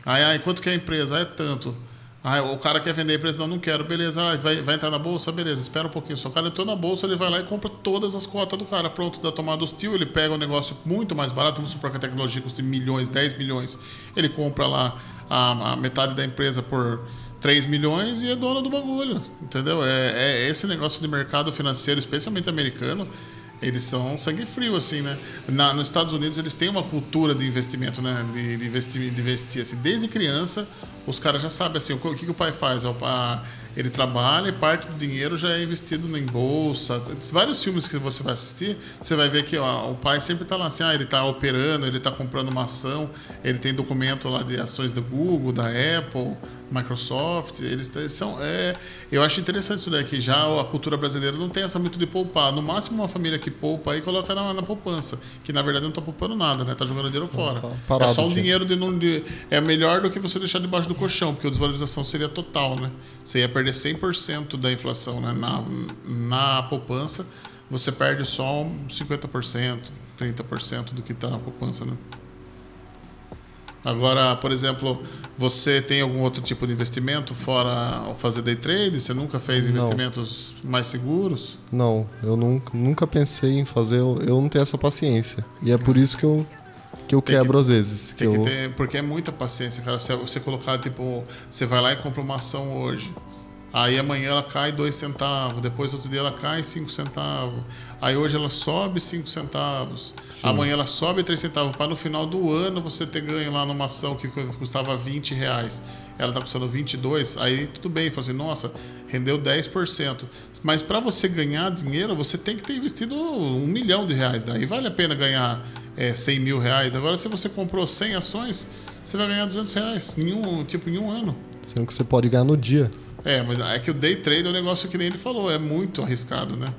Aí, aí, quanto que é a empresa? É tanto. Ah, o cara quer vender a empresa, não, não quero. Beleza, vai, vai entrar na bolsa? Beleza, espera um pouquinho. Se o cara entrou na bolsa, ele vai lá e compra todas as cotas do cara. Pronto, da tomada hostil, ele pega um negócio muito mais barato, vamos supor que a tecnologia custe milhões, 10 milhões. Ele compra lá a, a metade da empresa por 3 milhões e é dono do bagulho. Entendeu? É, é esse negócio de mercado financeiro, especialmente americano. Eles são sangue frio, assim, né? Na, nos Estados Unidos, eles têm uma cultura de investimento, né? De, de investir, de investir, assim. Desde criança, os caras já sabem, assim, o que, que o pai faz? O pa- ele trabalha e parte do dinheiro já é investido em bolsa. Vários filmes que você vai assistir, você vai ver que ó, o pai sempre está lá, assim, ah, ele está operando, ele está comprando uma ação, ele tem documento lá de ações do Google, da Apple, Microsoft, eles são... É, eu acho interessante isso daqui. Já a cultura brasileira não tem essa muito de poupar. No máximo, uma família que poupa aí coloca na, na poupança, que na verdade não está poupando nada, né? Está jogando dinheiro fora. tá parado é só um dinheiro de não. De, é melhor do que você deixar debaixo do colchão, porque a desvalorização seria total, né? Você ia perder 100% da inflação, né? Na, na poupança, você perde só uns 50%, 30% do que está na poupança, né? Agora, por exemplo, você tem algum outro tipo de investimento fora fazer day trade? Você nunca fez Não. investimentos mais seguros? Não, eu nunca, nunca pensei em fazer, eu, eu não tenho essa paciência. E é por isso que eu, que eu Tem que- quebro às vezes. Que Tem que eu, ter, porque é muita paciência, cara. Você, você colocar, tipo, você vai lá e compra uma ação hoje. Aí amanhã ela cai 2 centavos, depois outro dia ela cai 5 centavos. Aí hoje ela sobe 5 centavos. Sim. Amanhã ela sobe 3 centavos. Para no final do ano você ter ganho lá numa ação que custava 20 reais. Ela está custando 22, aí tudo bem, fala assim, nossa, rendeu 10%. Mas para você ganhar dinheiro, você tem que ter investido um milhão de reais. Daí vale a pena ganhar é, 100 mil reais. Agora, se você comprou 100 ações, você vai ganhar 200 reais, em um, tipo, em um ano. Sendo que você pode ganhar no dia. É, mas é que o day trade é um negócio que nem ele falou, é muito arriscado, né?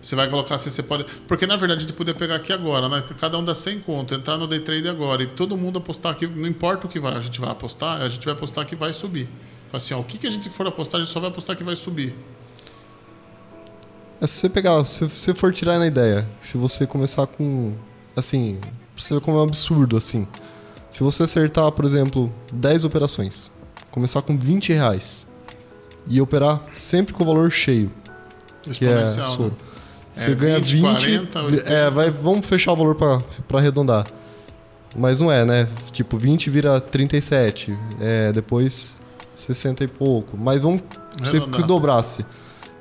Você vai colocar assim, você pode. Porque na verdade a gente poderia pegar aqui agora, né? Cada um dá 100 conto, entrar no day trade agora e todo mundo apostar aqui, não importa o que vai, a gente vai apostar, a gente vai apostar que vai subir. Assim, ó, o que, que a gente for apostar, a gente só vai apostar que vai subir. É se você pegar, se você for tirar na ideia, se você começar com. Assim, pra você ver como é um absurdo, assim. Se você acertar, por exemplo, 10 operações, começar com 20 reais e operar sempre com o valor cheio, que é soro. né? Você É, ganha 20, 20. 40, 80. é, vai, vamos fechar o valor para arredondar. Mas não é, né? Tipo, 20 vira 37, é, depois 60 e pouco. Mas vamos se Arredondar. que dobrasse.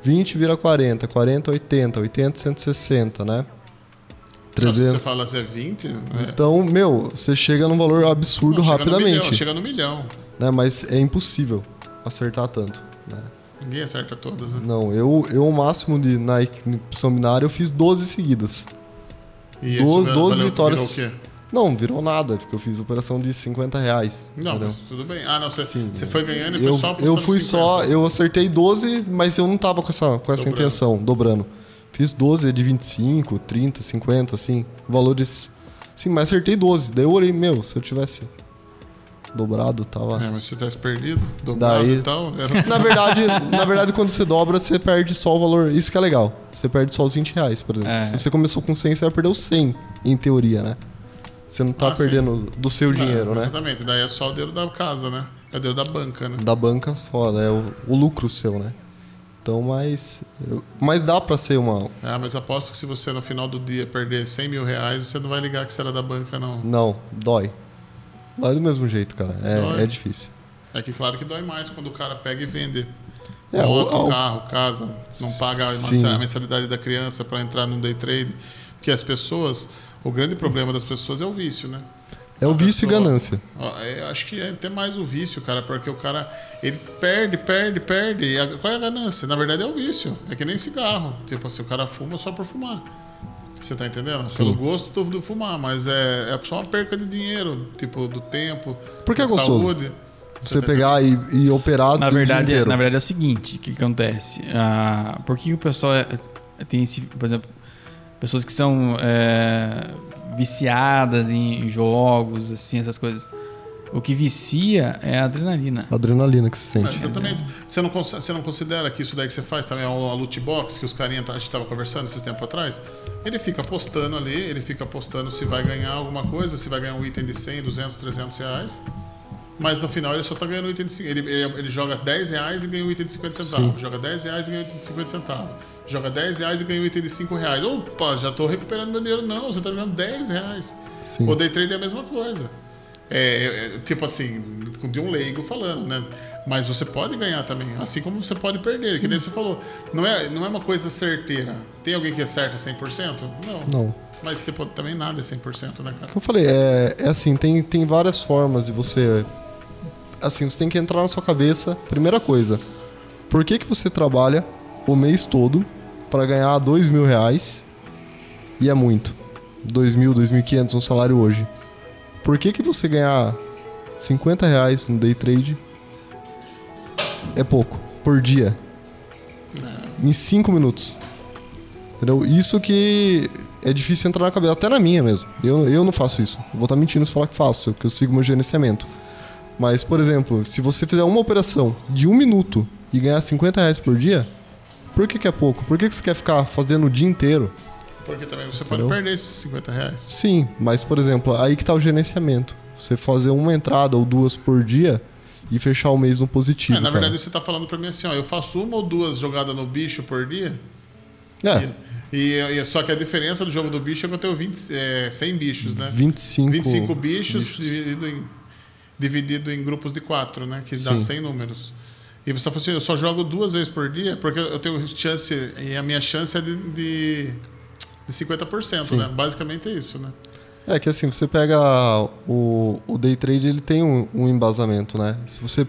20 vira 40, 40, 80, 80, 160, né? Então, se você 300. fala assim, é 20, né? Então, meu, você chega num valor absurdo Não, chega no milhão, rapidamente. chega no milhão. Né? Mas é impossível acertar tanto. Né? Ninguém acerta todas, né? Não, eu, eu o máximo de na opção binária eu fiz 12 seguidas. E esse doze valeu- vitórias. virou o quê? Não, virou nada, porque eu fiz operação de 50 reais. Não, entendeu? mas tudo bem. Ah, não, você, Sim, você é. foi ganhando e eu, foi só eu fui 50. só, eu acertei 12, mas eu não tava com essa, com essa Dobrando. intenção, dobrando. Fiz 12 de 25, 30, 50, assim, valores. Sim, mas acertei 12. Daí eu olhei, meu, se eu tivesse dobrado, tava. É, mas se você tivesse perdido, dobrado Daí- e tal, era... Na verdade, na verdade, quando você dobra, você perde só o valor. Isso que é legal. Você perde só os 20 reais, por exemplo. É. Se você começou com 100, você vai perder os 100, em teoria, né? Você não tá Ah, sim. perdendo do seu dinheiro, É, né? Exatamente, daí é só o dedo da casa, né? É o dedo da banca, né? Da banca só, né? O, o lucro seu, né? Então, mas. Mas dá pra ser uma. Ah, mas aposto que se você no final do dia perder 100 mil reais, você não vai ligar que você era da banca, não. Não, dói. Dói do mesmo jeito, cara. É, é difícil. É que claro que dói mais quando o cara pega e vende. É, Moto, o- o- carro, casa, não paga a Sim. a mensalidade da criança para entrar num day trade. Porque as pessoas, o grande problema das pessoas é o vício, né? É o a vício e pessoa- ganância. Ó, é, acho que é até mais o vício, cara, porque o cara ele perde, perde, perde. E a- qual é a ganância? Na verdade é o vício. É que nem cigarro. Tipo assim, o cara fuma só por fumar. Você tá entendendo? Pelo gosto do, do fumar, mas é, é só uma perca de dinheiro, tipo, do tempo, Porque é da gostoso. saúde. Você tá pegar e, e operar Na verdade, na verdade é o seguinte, o que, que acontece? Ah, por que o pessoal é- tem esse, por exemplo, pessoas que são é, viciadas em jogos, assim, essas coisas. O que vicia é a adrenalina. Adrenalina que se É, sente. exatamente. Você não, você não considera que isso daí que você faz também é uma loot box que os carinhas a gente estava conversando esses tempos atrás? Ele fica apostando ali, ele fica apostando se vai ganhar alguma coisa, se vai ganhar um item de 100, 200, 300 reais. Mas no final ele só tá ganhando um item de 50. Ele, ele, ele joga 10 reais e ganha um item de 50 centavos. Joga 10 reais e ganha um item de 50 centavos. Joga 10 reais e ganha um item de 5 reais. Opa, já tô recuperando meu dinheiro. Não, você tá jogando 10 reais. Sim. O day trade é a mesma coisa. É, é, tipo assim, de um leigo falando, né? Mas você pode ganhar também, assim como você pode perder, que nem você falou. Não é, não é uma coisa certeira. Tem alguém que acerta 100%? Não. Não. Mas tipo, também nada é 100%, né, cara? Como eu falei, é, é assim, tem, tem várias formas de você. Assim, você tem que entrar na sua cabeça. Primeira coisa, por que, que você trabalha o mês todo para ganhar dois mil reais e é muito? Dois mil, dois mil e quinhentos um salário hoje. Por que, que você ganhar 50 reais no day trade é pouco por dia? Em 5 minutos. Entendeu? Isso que é difícil entrar na cabeça, até na minha mesmo. Eu, eu não faço isso. Eu vou estar mentindo se falar que faço, porque eu sigo meu gerenciamento. Mas, por exemplo, se você fizer uma operação de um minuto e ganhar 50 reais por dia, por que, que é pouco? Por que, que você quer ficar fazendo o dia inteiro? Porque também você pode Entendeu? perder esses 50 reais. Sim, mas, por exemplo, aí que tá o gerenciamento. Você fazer uma entrada ou duas por dia e fechar o mês no positivo. É, na cara. verdade, você tá falando pra mim assim, ó, eu faço uma ou duas jogadas no bicho por dia. É, E, e- só que a diferença do jogo do bicho é que eu tenho 20, é, 100 bichos, né? 25, 25 bichos, Dividido, em, dividido em grupos de 4, né? Que dá Sim. 100 números. e você está falando assim, eu só jogo duas vezes por dia, porque eu tenho chance, e a minha chance é de, de, de 50%, Sim. né? Basicamente é isso, né? É que assim, você pega o, o day trade, ele tem um, um embasamento, né? Se você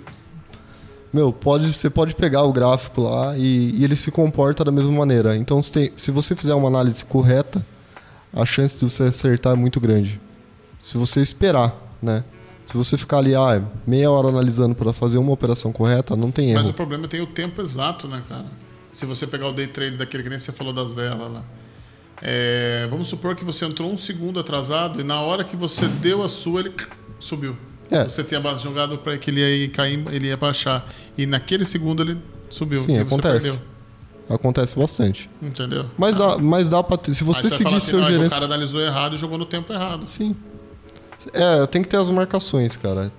meu, pode, você pode pegar o gráfico lá e, e ele se comporta da mesma maneira. Então, se, tem- se você fizer uma análise correta, a chance de você acertar é muito grande. Se você esperar, né? Se você ficar ali, ah, meia hora analisando para fazer uma operação correta, não tem Mas erro. o problema é tem o tempo exato, né, cara? Se você pegar o day trade daquele que nem você falou das velas lá. É, vamos supor que você entrou um segundo atrasado e na hora que você deu a sua, ele subiu. É. Você tinha base jogado para que ele ia cair, ele ia baixar. E naquele segundo ele subiu. Sim, você acontece. Acontece bastante. Entendeu? Mas dá, mas dá pra ter. Se você falar seguir assim, seu "Não, é gerente. O cara analisou errado e jogou no tempo errado. Sim. É, tem que ter as marcações, cara.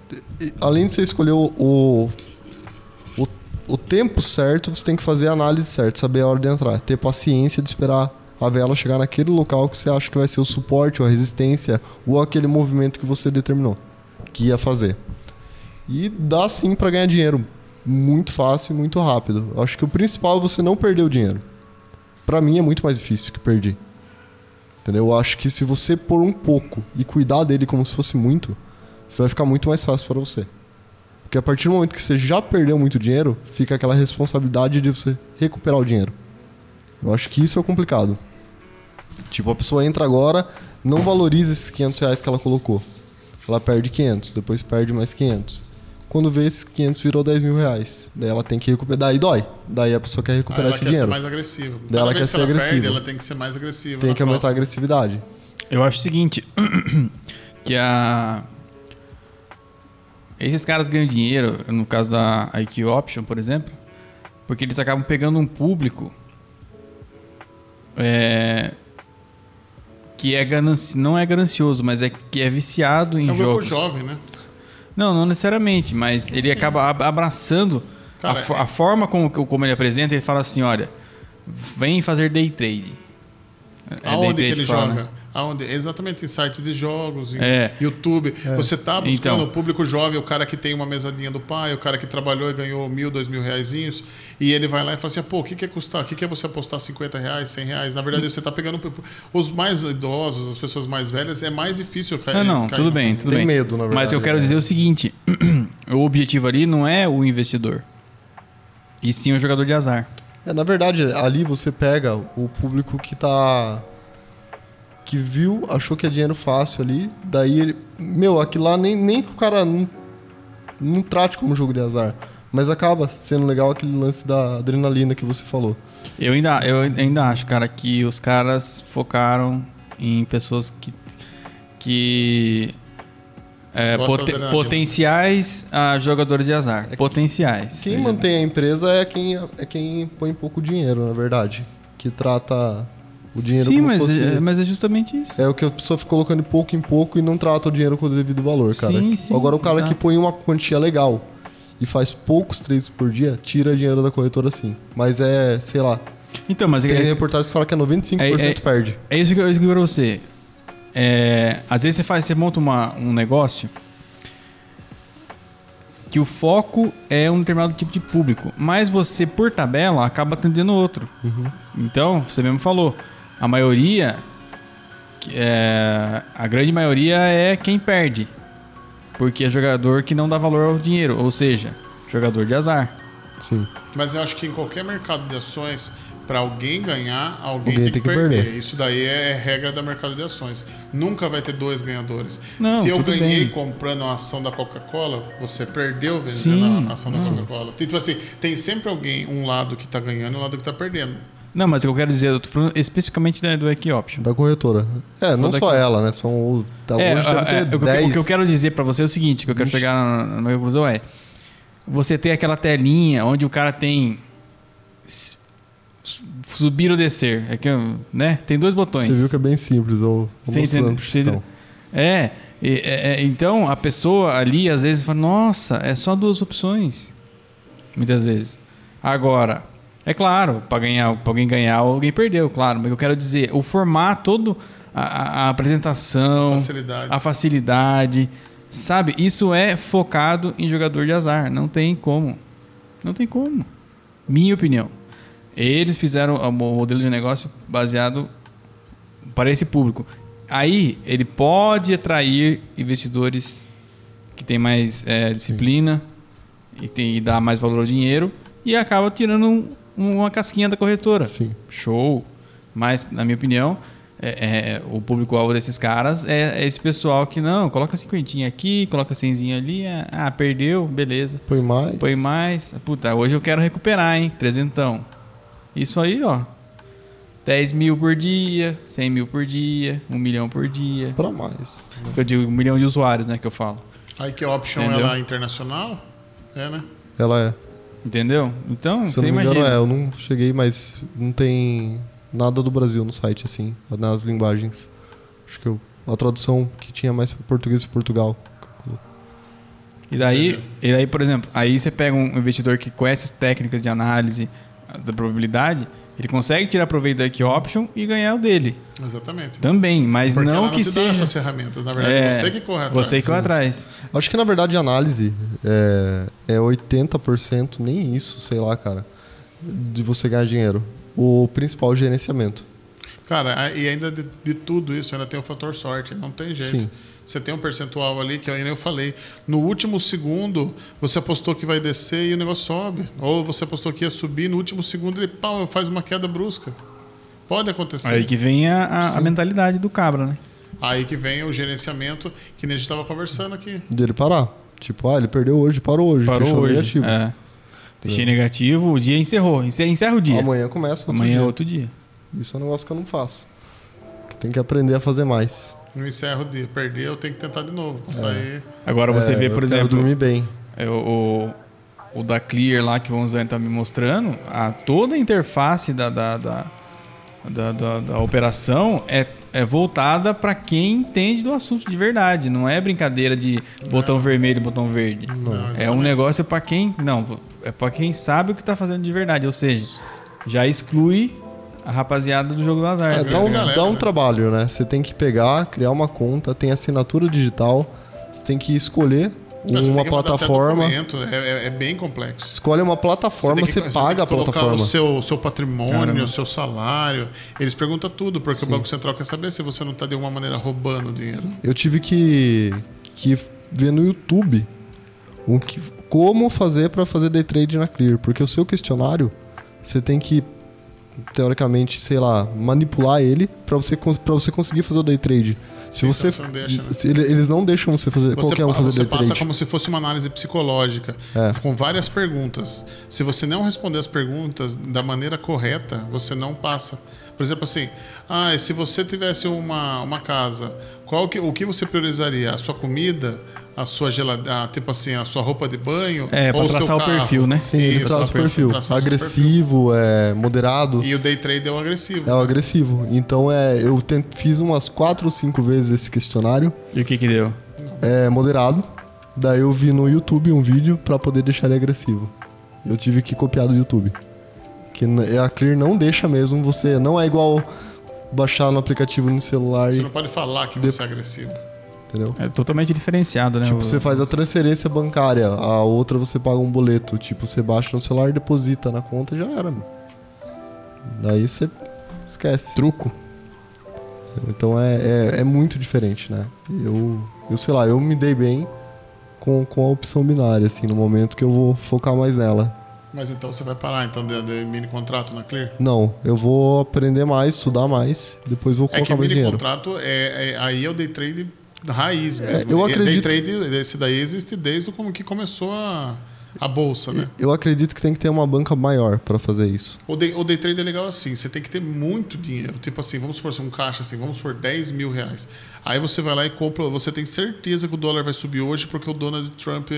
Além de você escolher o, o, o, o tempo certo, você tem que fazer a análise certa, saber a hora de entrar. Ter paciência de esperar a vela chegar naquele local que você acha que vai ser o suporte ou a resistência ou aquele movimento que você determinou que ia fazer. E dá sim pra ganhar dinheiro. Muito fácil e muito rápido. Acho que o principal é você não perder o dinheiro. Pra mim é muito mais difícil que perder. Entendeu? Eu acho que se você pôr um pouco e cuidar dele como se fosse muito, vai ficar muito mais fácil para você. Porque a partir do momento que você já perdeu muito dinheiro, fica aquela responsabilidade de você recuperar o dinheiro. Eu acho que isso é complicado. Tipo, a pessoa entra agora, não valoriza esses 500 reais que ela colocou. Ela perde 500, depois perde mais 500. Quando vê esses 500 virou 10 mil reais. Daí ela tem que recuperar. Daí dói. Daí a pessoa quer recuperar ela esse quer dinheiro. ser mais agressiva. Daí ela vez quer que ser ela perde, agressiva. ela tem que ser mais agressiva. Tem que aumentar a próxima. agressividade. Eu acho o seguinte, que a esses caras ganham dinheiro, no caso da IQ Option, por exemplo, porque eles acabam pegando um público é, que é gananci... não é ganancioso, mas é que é viciado em É um grupo jogos. jovem, né? Não, não necessariamente, mas ele acaba ab- abraçando Cara, a, fo- é- a forma como, como ele apresenta, ele fala assim, olha, vem fazer day trade. É day Aonde que trade ele fala, joga? né? Aonde? Exatamente em sites de jogos, em É. YouTube. Você tá buscando Então. o público jovem, o cara que tem uma mesadinha do pai, o cara que trabalhou e ganhou mil, dois mil reaisinhos, e ele vai lá e fala assim, pô, o que, que é custar? O que, que é você apostar 50 reais, 100 reais? Na verdade, você tá pegando os mais idosos, as pessoas mais velhas, é mais difícil cair. Não, não, cair tudo no- bem, tudo Tem bem. medo, na Mas verdade, eu quero né? dizer o seguinte: o objetivo ali não é o investidor, e sim o jogador de azar. É, na verdade, ali você pega o público que tá. Que viu, achou que é dinheiro fácil ali, daí ele. Meu, aquilo lá nem, nem que o cara não, não trate como jogo de azar. Mas acaba sendo legal aquele lance da adrenalina que você falou. Eu ainda, eu ainda acho, cara, que os caras focaram em pessoas que. que é, poten- potenciais ah, jogadores de azar. potenciais. Quem mantém a empresa é quem, é quem põe pouco dinheiro, na verdade. Que trata o dinheiro Sim, mas, se fosse. é, mas é justamente isso. É o que a pessoa fica colocando pouco em pouco e não trata o dinheiro com o devido valor, cara. Sim, sim, Agora o cara exato. que põe uma quantia legal e faz poucos trades por dia, tira dinheiro da corretora sim. Mas é, sei lá, Então, mas tem é, reportagens que falam que é 95% É- é- perde. É isso que eu, eu digo pra você. É, às vezes você faz, você monta uma, um negócio que o foco é um determinado tipo de público, mas você por tabela acaba atendendo outro. Então você mesmo falou, a maioria, que é, a grande maioria é quem perde, porque é jogador que não dá valor ao dinheiro, ou seja, jogador de azar. Sim. Mas eu acho que em qualquer mercado de ações, para alguém ganhar, alguém, Alguém tem, que, tem que perder. perder. Isso daí é regra do mercado de ações. Nunca vai ter dois ganhadores. Não, Se eu ganhei bem. comprando a ação da Coca-Cola, você perdeu vendendo Sim, a ação da Coca-Cola. Tipo assim, tem sempre alguém, um lado que está ganhando e um lado que está perdendo. Não, mas o que eu quero dizer, eu tô falando especificamente da, do Equi Option. Da corretora. É, não só ela, né? São o. Tá, É, hoje é, deve ter é, o, que, eu- 10. o que eu quero dizer pra você é o seguinte, o que eu quero chegar na, na minha conclusão é você tem aquela telinha onde o cara tem subir ou descer, é que, né? Tem dois botões. Você viu que é bem simples, eu vou Você mostrando entende- É, é, é, então a pessoa ali às vezes fala, nossa, é só duas opções. Muitas vezes. Agora, é claro, para ganhar, alguém ganhar, alguém perdeu, claro. Mas eu quero dizer, o formato, todo a, a- apresentação, Facilidade. a facilidade, sabe? Isso é focado em jogador de azar. Não tem como. Não tem como. Minha opinião. Eles fizeram o modelo de negócio baseado para esse público. Aí ele pode atrair investidores que têm mais é, disciplina e, tem, e dá mais valor ao dinheiro e acaba tirando um- uma casquinha da corretora. Sim. Show. Mas, na minha opinião, é- é, o público-alvo desses caras é, é esse pessoal que não, coloca cinquentinha aqui, coloca cenzinho ali, ah, ah, perdeu, beleza. Põe mais. Põe mais. Puta, hoje eu quero recuperar, hein? Trezentão. Isso aí, ó. 10 mil por dia, 100 mil por dia, 1 milhão por dia. Pra mais. Eu digo 1 milhão de usuários, né, que eu falo. Aí que a option Entendeu? ela é internacional? É, né? Ela é. Entendeu? Então, Se eu você não me engano, imagina. é. Eu não cheguei, mas não tem nada do Brasil no site, assim, nas linguagens. Acho que eu- a tradução que tinha mais para português de Portugal. E daí, e daí, por exemplo, aí você pega um investidor que conhece as técnicas de análise da probabilidade, ele consegue tirar proveito da Key Option e ganhar o dele. Exatamente. Também, mas Porque ela não não que seja. essas ferramentas. Na verdade, é você que corre atrás. Você que corre atrás. Acho que na verdade a análise é, é 80%, nem isso, sei lá, cara, de você ganhar dinheiro. O principal é o gerenciamento. Cara, e ainda de, de tudo isso, ainda tem o fator sorte. Não tem jeito. Sim. Você tem um percentual ali que ainda eu falei. No último segundo, você apostou que vai descer e o negócio sobe. Ou você apostou que ia subir, no último segundo ele pau, faz uma queda brusca. Pode acontecer. Aí que vem a, a- a mentalidade do cabra, né? Aí que vem o gerenciamento que nem a gente estava conversando aqui. Dele parar. Tipo, ah, ele perdeu hoje, parou hoje, Parou fechou hoje. negativo. É. Deixei negativo, o dia encerrou. Encerra, encerra o dia. Amanhã começa outro Amanhã é dia. outro dia. Isso é um negócio que eu não faço. Tem que aprender a fazer mais. Não encerra o dia. Perder, eu tenho que tentar de novo. Pra sair. Agora você É, vê, eu por quero exemplo, dormir bem. é, o, o, da Clear lá que o Vonzani tá me mostrando, a, toda a interface da, da, da, da, da- da operação é, é voltada para quem entende do assunto de verdade. Não é brincadeira de botão vermelho e botão verde. Não, É um negócio para quem. Não, é para quem sabe o que tá fazendo de verdade. Ou seja, já exclui a rapaziada do jogo do azar. É, né? dá um, galera, dá um né? trabalho, né? Você tem que pegar, criar uma conta, tem assinatura digital, você tem que escolher Você tem uma plataforma. É, é- é bem complexo. Escolhe uma plataforma, tem você, que- paga tem a plataforma. o seu, seu patrimônio, Caramba. o seu salário. Eles perguntam tudo, porque o Banco Central quer saber se você não está de alguma maneira roubando o dinheiro. Eu tive que, que ver no YouTube o que, como fazer para fazer day trade na Clear, porque o seu questionário você tem que teoricamente, sei lá, manipular ele para você você conseguir fazer o day trade. Se Sim, você, não deixa, né? eles não deixam você fazer Você, qualquer um fazer você day passa trade. como se fosse uma análise psicológica, É. com várias perguntas. Se você não responder as perguntas da maneira correta, você não passa. Por exemplo, assim, ah, se você tivesse uma, uma casa, qual que, o que você priorizaria? A sua comida, a sua geladeira, tipo assim, a sua roupa de banho? É, seu traçar o carro? perfil, né? Sim, Isso, traçam o perfil. seu Agressivo, é, moderado. E o day trade é o agressivo. É o agressivo. Então é, eu fiz umas quatro ou cinco vezes esse questionário. E o que que deu? É moderado. Daí eu vi no YouTube um vídeo pra poder deixar ele agressivo. Eu tive que copiar do YouTube. Que n- a Clear não deixa mesmo você. Não é igual baixar no aplicativo no celular, Você e, não pode falar que você é agressivo. entendeu? É totalmente diferenciado, né? Tipo, O- você faz a transferência bancária, a outra você paga um boleto. Tipo, você baixa no celular deposita na conta e já era. meu. Daí você esquece. truco. Então é, é, é muito diferente, né? Eu, eu sei lá, eu me dei bem com, com a opção binária, assim, no momento que eu vou focar mais nela. Mas então você vai parar então de, de mini contrato na Clear? Não, eu vou aprender mais, estudar mais, depois vou É que colocar mais mini dinheiro. contrato é, é- aí é o day trade raiz É, mesmo. eu E acredito- Day trade, esse daí existe desde como que começou a, a bolsa, né? Eu acredito que tem que ter uma banca maior para fazer isso. O day, o day trade é legal assim, você tem que ter muito dinheiro. Tipo assim, vamos supor, um caixa assim, vamos por 10 mil reais. Aí você vai lá e compra, você tem certeza que o dólar vai subir hoje porque o Donald Trump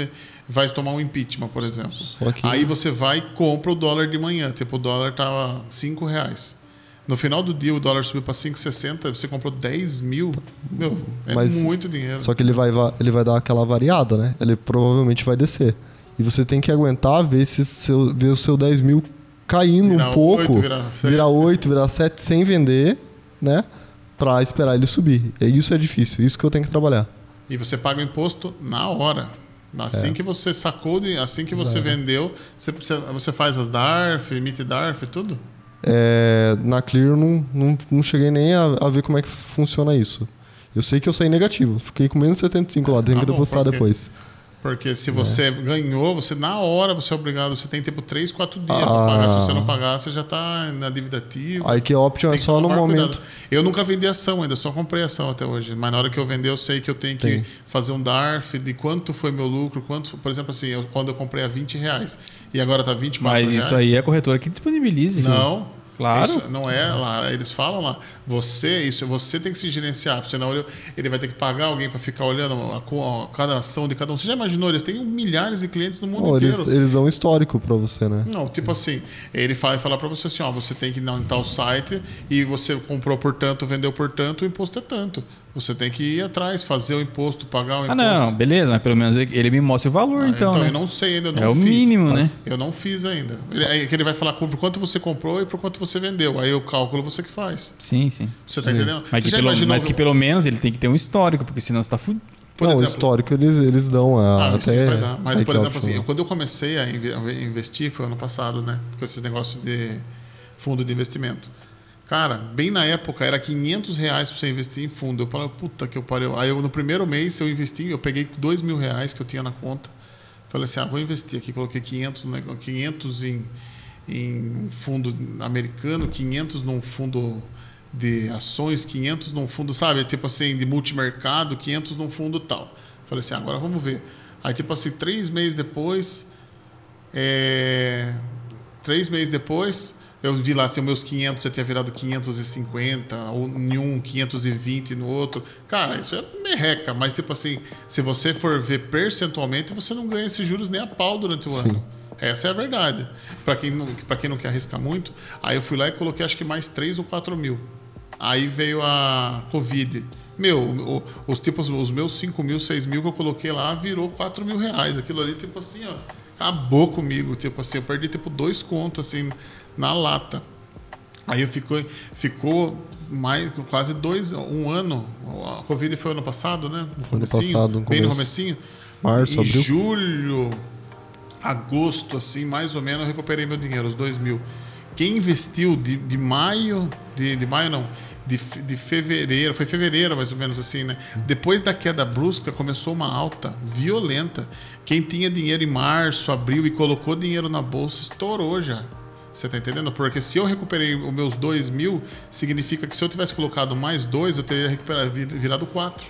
vai tomar um impeachment, por exemplo. Que- Aí você vai e compra o dólar de manhã. Tipo, o dólar tava 5 reais. No final do dia o dólar subiu para 5,60, você comprou 10 mil. Meu, é Mas- muito dinheiro. Só que ele vai, va- ele vai dar aquela variada, né? Ele provavelmente vai descer. E você tem que aguentar ver, se seu, ver o seu 10 mil caindo Virar um pouco. oito, virar sete. virar 8, virar 7 sem vender, né? Pra esperar ele subir. E isso é difícil, isso que eu tenho que trabalhar. E você paga o imposto na hora. Assim É. que você sacou, assim que você vendeu, você, você- faz as DARF, emite DARF, tudo? É, na Clear eu não, não, não cheguei nem a, a ver como é que funciona isso. Eu sei que eu saí negativo. Fiquei com menos 75 lá, tenho Ah, que depositar depois. Porque se você ganhou, você na hora você é obrigado, você tem tipo 3, 4 dias para Ah. pagar. Se você não pagar, você já está na dívida ativa. A IQ Option é que só no momento. cuidado. Eu nunca vendi ação ainda, só comprei ação até hoje. Mas na hora que eu vender, eu sei que eu tenho que Tem. fazer um DARF de quanto foi meu lucro, quanto, por exemplo, assim, eu- quando eu comprei a 20 reais e agora tá 24 Mas reais. isso aí é a corretora que disponibilize. Não. Claro. Isso não é lá. Eles falam lá. Você, isso, você tem que se gerenciar. porque Senão ele, ele vai ter que pagar alguém para ficar olhando a, co- a- cada ação de cada um. Você já imaginou? Eles têm milhares de clientes no mundo Bom, inteiro. eles, eles dão um histórico pra você, né? Não, tipo assim, ele vai falar para você assim, ó, você tem que ir em tal site e você comprou por tanto, vendeu por tanto, o imposto é tanto. Você tem que ir atrás, fazer o imposto, pagar o Ah, imposto. não, beleza, mas pelo menos ele me mostra o valor, Ah, então, né? eu não sei ainda, eu não É o fiz. mínimo, né? Eu não fiz ainda. Ele, aí que ele vai falar por quanto você comprou e por quanto você vendeu. Aí o cálculo você que faz. Sim, sim. Você tá entendendo? Mas, você que pelo, imaginou- mas que pelo menos ele tem que ter um histórico, porque senão você tá fudido. por não, o exemplo, histórico eles, eles dão a, Ah, isso até. vai dar. Mas, IQ por exemplo, assim, quando eu comecei a investir, foi ano passado, né? Com esses negócios de fundo de investimento. Cara, bem na época era 500 reais pra você investir em fundo. Eu falei, puta que eu parei. Aí eu, no primeiro mês eu investi, eu peguei 2 mil reais que eu tinha na conta. Falei assim, ah, vou investir aqui. Coloquei 500, no nego- 500 em, em um fundo americano, 500 num fundo de ações, 500 num fundo, sabe? Tipo assim, de multimercado, 500 num fundo tal. Falei assim, agora vamos ver. Aí, tipo assim, três meses depois, é, três meses depois, eu vi lá, assim, os meus 500, você tinha virado 550, ou em um, 520 no outro. Cara, isso é merreca, mas, tipo assim, se você for ver percentualmente, você não ganha esses juros nem a pau durante o Sim. ano. Essa é a verdade. Para quem, não- pra quem não quer arriscar muito, aí eu fui lá e coloquei acho que mais 3 ou 4 mil. Aí veio a Covid. Meu, os tipos, os meus 5 mil, 6 mil que eu coloquei lá virou 4 mil reais. Aquilo ali, tipo assim, ó, acabou comigo. Tipo assim, eu perdi tipo dois contos assim na lata. Aí eu ficou, ficou mais quase dois, um ano. A Covid foi ano passado, né? No ano passado, no bem no comecinho. Março, em abril. julho, agosto, assim, mais ou menos, eu recuperei meu dinheiro, os dois mil. Quem investiu de, de maio, de, de maio não, de, de fevereiro, foi fevereiro mais ou menos assim, né? Depois da queda brusca, começou uma alta violenta. Quem tinha dinheiro em março, abril e colocou dinheiro na bolsa, estourou já. Você tá entendendo? Porque se eu recuperei os meus dois mil, significa que se eu tivesse colocado mais dois, eu teria recuperado, vir- virado quatro.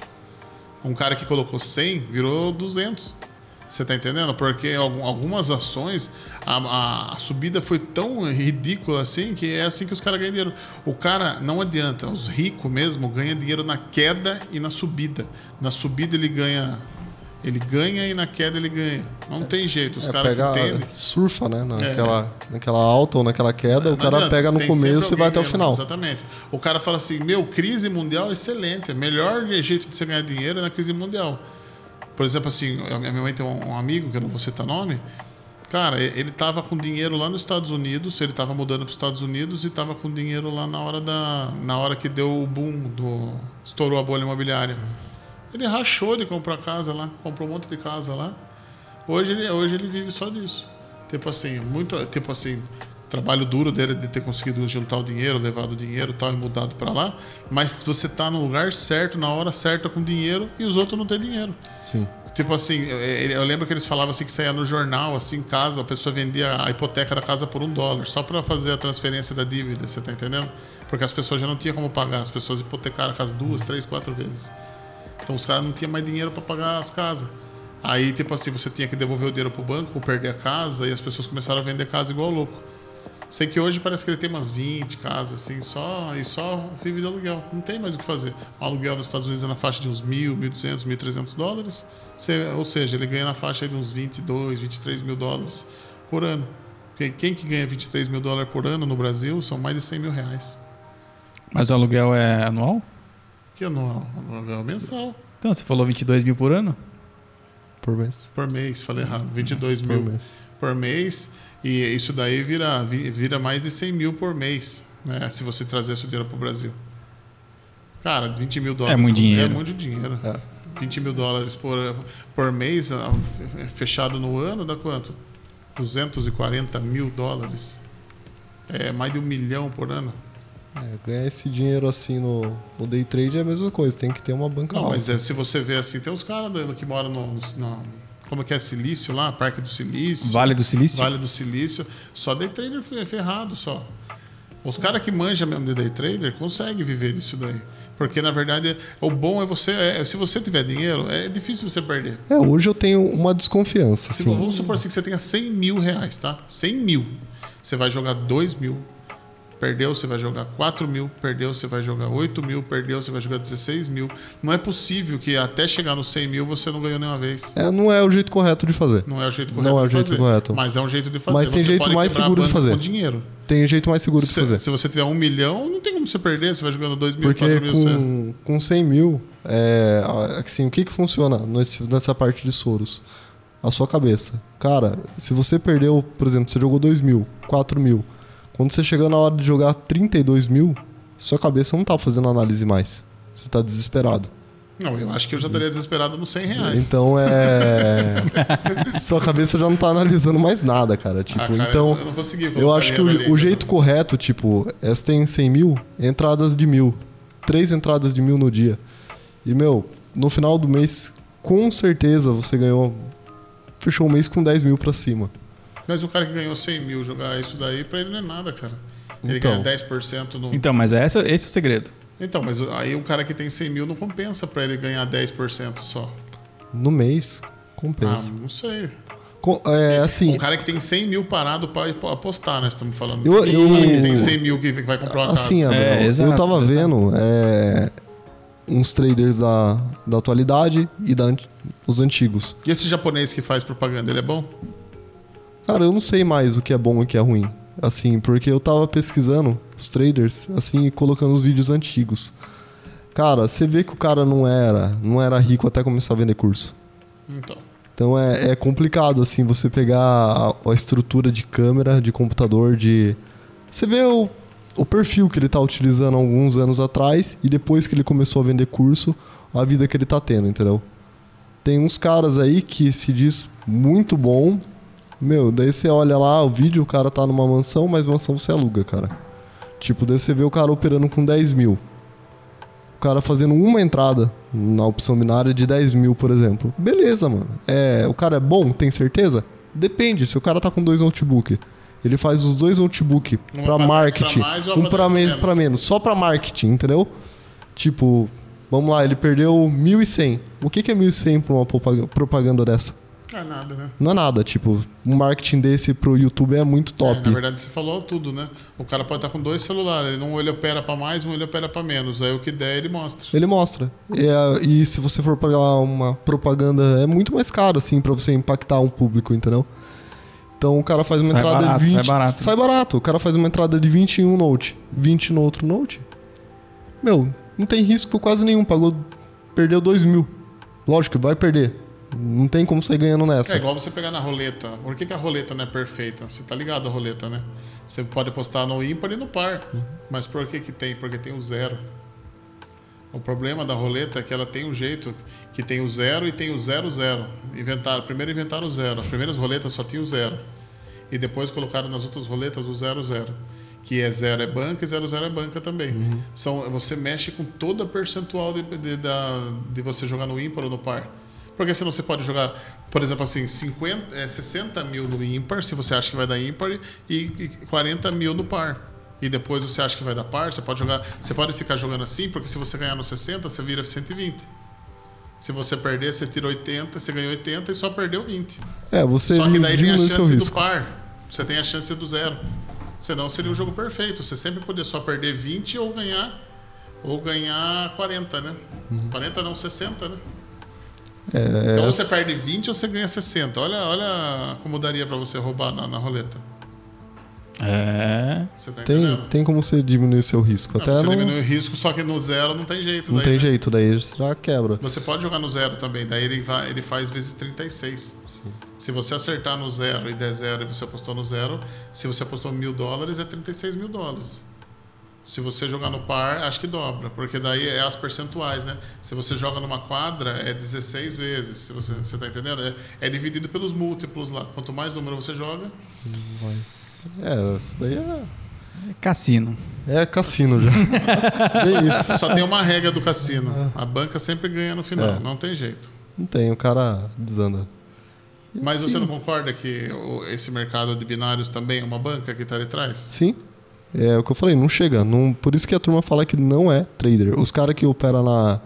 Um cara que colocou 100 virou 200. Você tá entendendo? Porque algum- algumas ações, a, a- a subida foi tão ridícula assim que é assim que os caras ganham dinheiro. O cara, não adianta, os ricos mesmo ganham dinheiro na queda e na subida. Na subida ele ganha. Ele ganha e na queda ele ganha. Não tem jeito. Os É, caras entendem. surfa, né? Naquela, naquela alta ou naquela queda, o Não cara adianta, pega no começo e vai até o final. Exatamente. O cara fala assim: meu, crise mundial é excelente. O melhor jeito de você ganhar dinheiro é na crise mundial. Por exemplo, assim, a minha mãe tem um amigo, que eu não vou citar nome. Cara, ele tava com dinheiro lá nos Estados Unidos, ele tava mudando para os Estados Unidos e tava com dinheiro lá na hora da na hora que deu o boom do estourou a bolha imobiliária. Ele rachou de comprar casa lá, comprou um monte de casa lá. Hoje ele, hoje ele vive só disso. Tipo assim, muito, tipo assim, trabalho duro dele de ter conseguido juntar o dinheiro, levado o dinheiro tal e mudado para lá, mas você tá no lugar certo, na hora certa com dinheiro e os outros não têm dinheiro. Sim. Tipo assim, eu, eu lembro que eles falavam assim que saía no jornal, assim, em casa, a pessoa vendia a hipoteca da casa por um dólar, só para fazer a transferência da dívida, você tá entendendo? Porque as pessoas já não tinham como pagar, as pessoas hipotecaram a casa duas, três, quatro vezes. Então os caras não tinham mais dinheiro para pagar as casas. Aí, tipo assim, você tinha que devolver o dinheiro pro banco ou perder a casa, e as pessoas começaram a vender casa igual louco. Sei que hoje parece que ele tem umas 20 casas, assim, só, e só vive de aluguel. Não tem mais o que fazer. O aluguel nos Estados Unidos é na faixa de uns 1.000, 1.200, 1.300 dólares. Você- ou seja, ele ganha na faixa de uns 22, 23 mil dólares por ano. Porque quem que ganha 23 mil dólares por ano no Brasil são mais de 100 mil reais. Mas o aluguel é anual? Que anual? Aluguel é mensal. Então, você falou 22 mil por ano? Por mês. Por mês, falei errado. 22 Por mil mês. por mês. E isso daí vira, vi- vira mais de 100 mil por mês, né? Se você trazer esse dinheiro para o Brasil. Cara, 20 mil dólares. É muito dinheiro. É muito dinheiro. É. 20 mil dólares por, por mês, ah, fechado no ano, dá quanto? 240 mil dólares. É mais de um milhão por ano. É, ganhar esse dinheiro assim no, no day trade é a mesma coisa, tem que ter uma banca Não, alta. mas é, se você vê assim, tem uns caras dando que moram no, no- Como que é Silício lá? Parque do Silício. Vale do Silício? Vale do Silício. Só day trader fe- ferrado só. Os caras que manjam mesmo de day trader conseguem viver disso daí. Porque, na verdade, o bom é você. é- se você tiver dinheiro, é difícil você perder. É, hoje eu tenho uma desconfiança, Se, assim. vamos supor assim que você tenha 100 mil reais, tá? 100 mil. Você vai jogar 2 mil. Perdeu, você vai jogar 4 mil. Perdeu, você vai jogar 8 mil. Perdeu, você vai jogar 16 mil. Não é possível que até chegar nos 100 mil você não ganhou nenhuma vez. É, não é o jeito correto de fazer. Não é o jeito correto Não é o de jeito fazer. correto. Mas é um jeito de fazer. Mas tem Você jeito mais seguro de fazer. Com dinheiro. Tem jeito mais seguro de Se, fazer. se você tiver um milhão, não tem como você perder. Você vai jogando 2 mil, Porque 4 mil. você- com, com 100 mil, é, assim, o que, que funciona nesse- nessa parte de Soros? A sua cabeça. Cara, se você perdeu, por exemplo, você jogou 2 mil, 4 mil. Quando você chegou na hora de jogar 32 mil, sua cabeça não tá fazendo análise mais. Você tá desesperado. Não, eu acho que eu já estaria desesperado nos 100 reais. Então é. sua cabeça já não tá analisando mais nada, cara. Tipo, Ah, cara, então. eu não consegui Eu acho que o, ali, o então. jeito correto, tipo, essa tem 100 mil, entradas de mil. Três entradas de mil no dia. E, meu, no final do mês, com certeza você ganhou. Fechou o mês com 10 mil pra cima. Mas o cara que ganhou 100 mil jogar isso daí, pra ele não é nada, cara. Ele Então. ganha 10% no. Então, mas essa, esse é o segredo. Então, mas aí o cara que tem 100 mil não compensa pra ele ganhar 10% só. No mês, Ah, compensa. não sei. Co- é assim, Um cara que tem 100 mil parado pra apostar, nós estamos falando. Eu- eu- Um cara que tem 100 mil que vai comprar uma assim, casa. Abel, É, exato, eu tava exato. vendo é, uns traders da, da atualidade e da, os antigos. E esse japonês que faz propaganda, ele é bom? Cara, eu não sei mais o que é bom e o que é ruim. Assim, porque eu tava pesquisando os traders, assim, e colocando os vídeos antigos. Cara, você vê que o cara não era, não era rico até começar a vender curso. Então. Então é, é complicado, assim, você pegar a, a estrutura de câmera, de computador, de. Você vê o, o perfil que ele tá utilizando alguns anos atrás e depois que ele começou a vender curso, a vida que ele tá tendo, entendeu? Tem uns caras aí que se diz muito bom. Meu, daí você olha lá o vídeo, o cara tá numa mansão, mas mansão você aluga, cara. Tipo, daí você vê o cara operando com 10 mil. O cara fazendo uma entrada na opção binária de 10 mil, por exemplo. Beleza, mano. É, o cara é bom, tem certeza? Depende. Se o cara tá com dois notebook, ele faz os dois notebook Um pra pra marketing, pra mais um me menos? pra menos, só pra marketing, entendeu? Tipo, vamos lá, ele perdeu 1.100. O que, que é 1.100 pra uma propaga- propaganda dessa? Não é nada, né? Não é nada, tipo, um marketing desse pro YouTube é muito É, top. na verdade, você falou tudo, né? O cara pode estar com dois celulares. Ele um ele opera pra mais, um ele opera pra menos. Aí o que der, ele mostra. Ele mostra. E, a- e se você for pagar uma propaganda, é muito mais caro, assim, pra você impactar um público, entendeu? Então o cara faz uma Sai entrada barato, de 20. sai barato. Sai barato. O cara faz uma entrada de 20 em um Note, 20 no outro Note. Meu, não tem risco quase nenhum. Pagou. Perdeu 2 mil. Lógico, vai perder. Não tem como sair ganhando nessa. É igual você pegar na roleta. Por que, que a roleta não é perfeita? Você tá ligado a roleta, né? Você pode apostar no ímpar e no par. Mas por que que tem? Porque tem o zero. O problema da roleta é que ela tem um jeito que tem o zero e tem o zero zero. Inventaram, primeiro inventaram o zero. As primeiras roletas só tinha o zero. E depois colocaram nas outras roletas o zero zero. Que é zero é banca e zero zero é banca também. São, você mexe com toda a percentual de, de, da- de você jogar no ímpar ou no par. Porque senão você pode jogar, por exemplo, assim, 50, é, 60 mil no ímpar, se você acha que vai dar ímpar, e, e 40 mil no par. E depois você acha que vai dar par, você pode jogar. Você pode ficar jogando assim, porque se você ganhar no 60, você vira 120. Se você perder, você tira 80, você ganhou 80 e só perdeu 20. É, você Só que daí tem a chance do par. Você tem a chance do zero. Senão seria um jogo perfeito. Você sempre poderia só perder 20 ou ganhar ou ganhar 40, né? 40 não 60, né? É, Se ou você perde 20 ou você ganha 60. Olha, olha como daria pra você roubar na, na roleta. É. Tá tem, tem como você diminuir seu risco. Não, Até você não, diminui o risco, só que no zero não tem jeito. não daí, tem né? jeito, daí já quebra. Você pode jogar no zero também, daí ele, vai, ele faz vezes 36. Se você acertar no zero e der zero e você apostou no zero, se você apostou mil dólares, é 36 mil dólares. Se você jogar no par, acho que dobra, porque daí é as percentuais, né? Se você joga numa quadra, é 16 vezes, se você, você tá entendendo? É, é dividido pelos múltiplos lá. Quanto mais número você joga, É, isso daí é, É cassino. é cassino já. Bem isso. só tem uma regra do cassino. A banca sempre ganha no final, É. não tem jeito. Não tem, o cara desanda. E Mas assim, você não concorda que esse mercado de binários também é uma banca que está ali atrás? Sim. É o que eu falei, não chega. Não, por isso que a turma fala que não é trader. Os caras que operam na,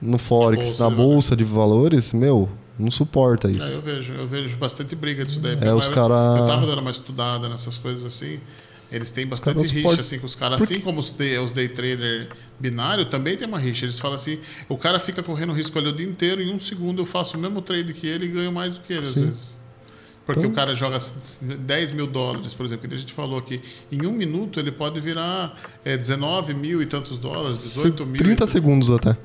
no Forex, bolsa na de bolsa de valores, meu, não suporta É, isso. eu vejo, eu vejo bastante briga disso daí. É, os cara- Eu tava dando uma estudada nessas coisas assim. Eles têm bastante rixa suportam. assim com os caras, assim como os day, os day trader binário também tem uma rixa. Eles falam assim, o cara fica correndo risco ali o dia inteiro, em um segundo eu faço o mesmo trade que ele e ganho mais do que ele às Sim. vezes. Porque Então- o cara joga 10 mil dólares, por exemplo, que a gente falou aqui. Em um minuto ele pode virar é, 19 mil e tantos dólares, 18 mil. 30 segundos até.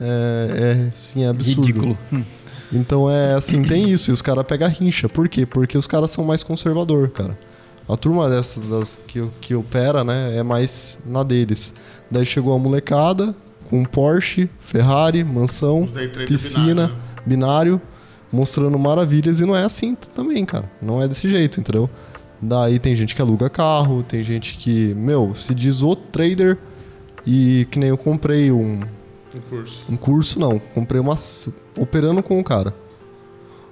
É, é sim, é absurdo. Ridículo. Hum. Então é assim, tem isso, e os caras pegam rincha. Por quê? Porque os caras são mais conservador, cara. A turma dessas das, que, que opera, né, é mais na deles. Daí chegou a molecada com Porsche, Ferrari, mansão, piscina, binário, né? binário, mostrando maravilhas e não é assim também, cara. Não é desse jeito, entendeu? Daí tem gente que aluga carro, tem gente que, meu, se diz o trader e que nem eu comprei um, Um curso. um curso, não. Comprei uma. operando com o cara.